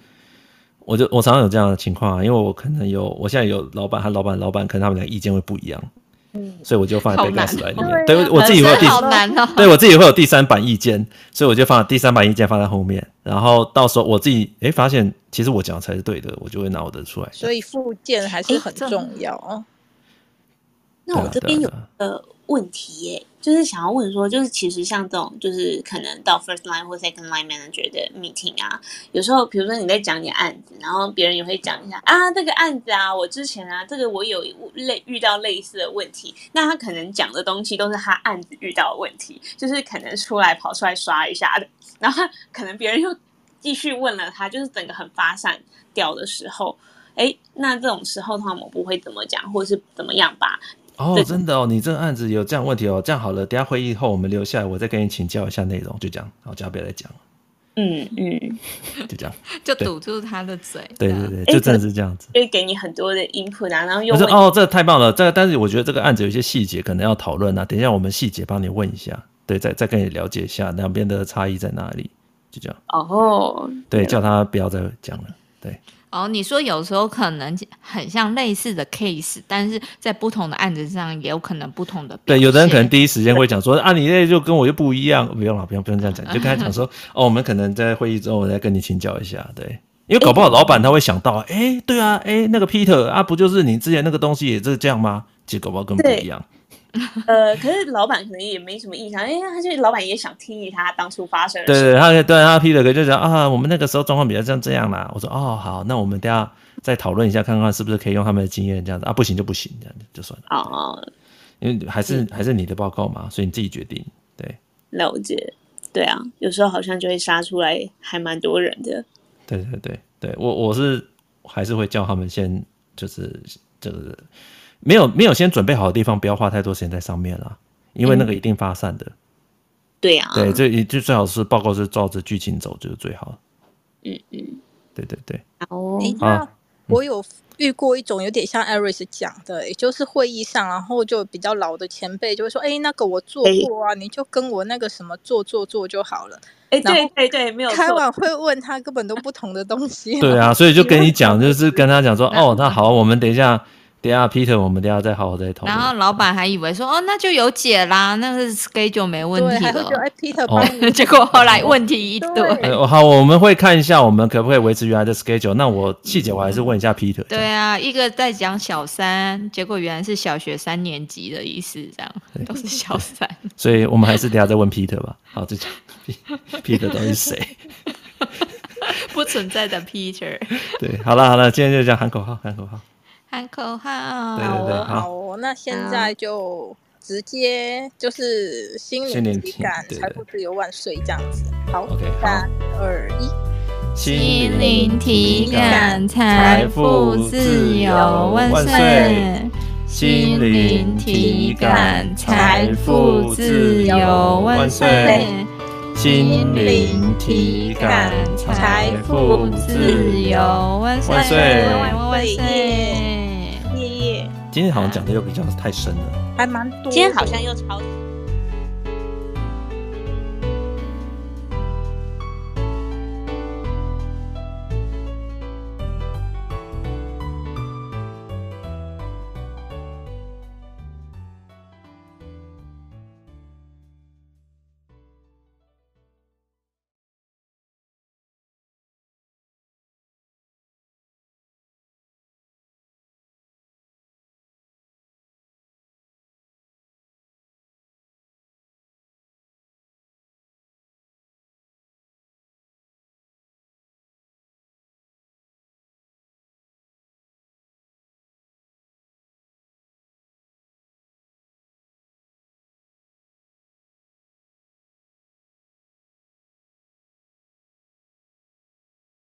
我就我常常有这样的情况啊，因为我可能有，我现在有老板和老板，老板可能他们俩意见会不一样，嗯，所以我就放在被告 slide 里面。对，我自己会有第，好难哦，对我自己会有第三版意见，所以我就放第三版意见放在后面，然后到时候我自己哎发现其实我讲的才是对的，我就会拿我的出来。所以附件还是很重要哦。那我这边有个问题耶。就是想要问说，就是其实像这种，就是可能到 first line 或 second line manager 的 meeting 啊，有时候比如说你在讲你的案子，然后别人也会讲一下啊，这个案子啊，我之前啊，这个我有类遇到类似的问题，那他可能讲的东西都是他案子遇到的问题，就是可能出来跑出来刷一下的，然后可能别人又继续问了他，就是整个很发散掉的时候，哎，那这种时候他们不会怎么讲，或是怎么样吧？哦，真的哦，你这个案子有这样问题哦，这样好了，等下会议后我们留下来，我再跟你请教一下内容，就这样，好，就不要再讲了。嗯嗯，*laughs* 就这样，就堵住他的嘴。对对对，就真的是这样子。会给你很多的 input 啊，然后又说哦，这太棒了，这但是我觉得这个案子有一些细节可能要讨论啊，等一下我们细节帮你问一下，对，再再跟你了解一下两边的差异在哪里，就这样。哦，对，叫他不要再讲了，对。哦，你说有时候可能很像类似的 case，但是在不同的案子上也有可能不同的。对，有的人可能第一时间会讲说啊，你那就跟我又不一样，不用了，不用不用这样讲，就跟他讲说 *laughs* 哦，我们可能在会议中我再跟你请教一下，对，因为搞不好老板他会想到，哎、欸，对啊，哎、欸，那个 Peter 啊，不就是你之前那个东西也是这样吗？其实搞不好根本不一样。呃，可是老板可能也没什么印象，因为他就老板也想听一下他当初发生的事。对对，他对他 Peter 就讲啊，我们那个时候状况比较像这样啦。我说哦，好，那我们等下再讨论一下，看看是不是可以用他们的经验这样子啊，不行就不行，这样子就算了。哦，因为还是还是你的报告嘛，所以你自己决定。对，了解。对啊，有时候好像就会杀出来，还蛮多人的。对对对对，我我是还是会叫他们先就是就是。没有没有先准备好的地方，不要花太多时间在上面了，因为那个一定发散的。嗯、对呀、啊，对，这也就最好是报告是照着剧情走，就是最好。嗯嗯，对对对。哦，啊，我有遇过一种有点像 Aris 讲的，也就是会议上，然后就比较老的前辈就会说：“哎，那个我做过啊，你就跟我那个什么做做做就好了。”哎，对对对，没有开完会问他根本都不同的东西。对啊，*laughs* 所以就跟你讲，就是跟他讲说：“ *laughs* 哦，那好，我们等一下。”等下 Peter，我们等下再好好再讨论。然后老板还以为说哦，那就有解啦，那个 schedule 没问题了。哎，Peter 帮你。*laughs* 结果后来问题一堆。好，我们会看一下，我们可不可以维持原来的 schedule？那我细节我还是问一下 Peter。对啊，一个在讲小三，结果原来是小学三年级的意思，这样都是小三。所以我们还是等下再问 Peter 吧。好，就讲 *laughs* Peter 到底是谁？*laughs* 不存在的 Peter。对，好了好了，今天就讲喊口号，喊口号。喊口号，对对对，好哦。那现在就直接就是心灵体感，财富自由万岁这样子。好，OK，三二一，心灵体感，财富自由万岁！心灵体感，财富自由万岁！心灵体感，财富自由万岁！万岁！万岁！今天好像讲的又比较太深了，还蛮多。今天好像又超。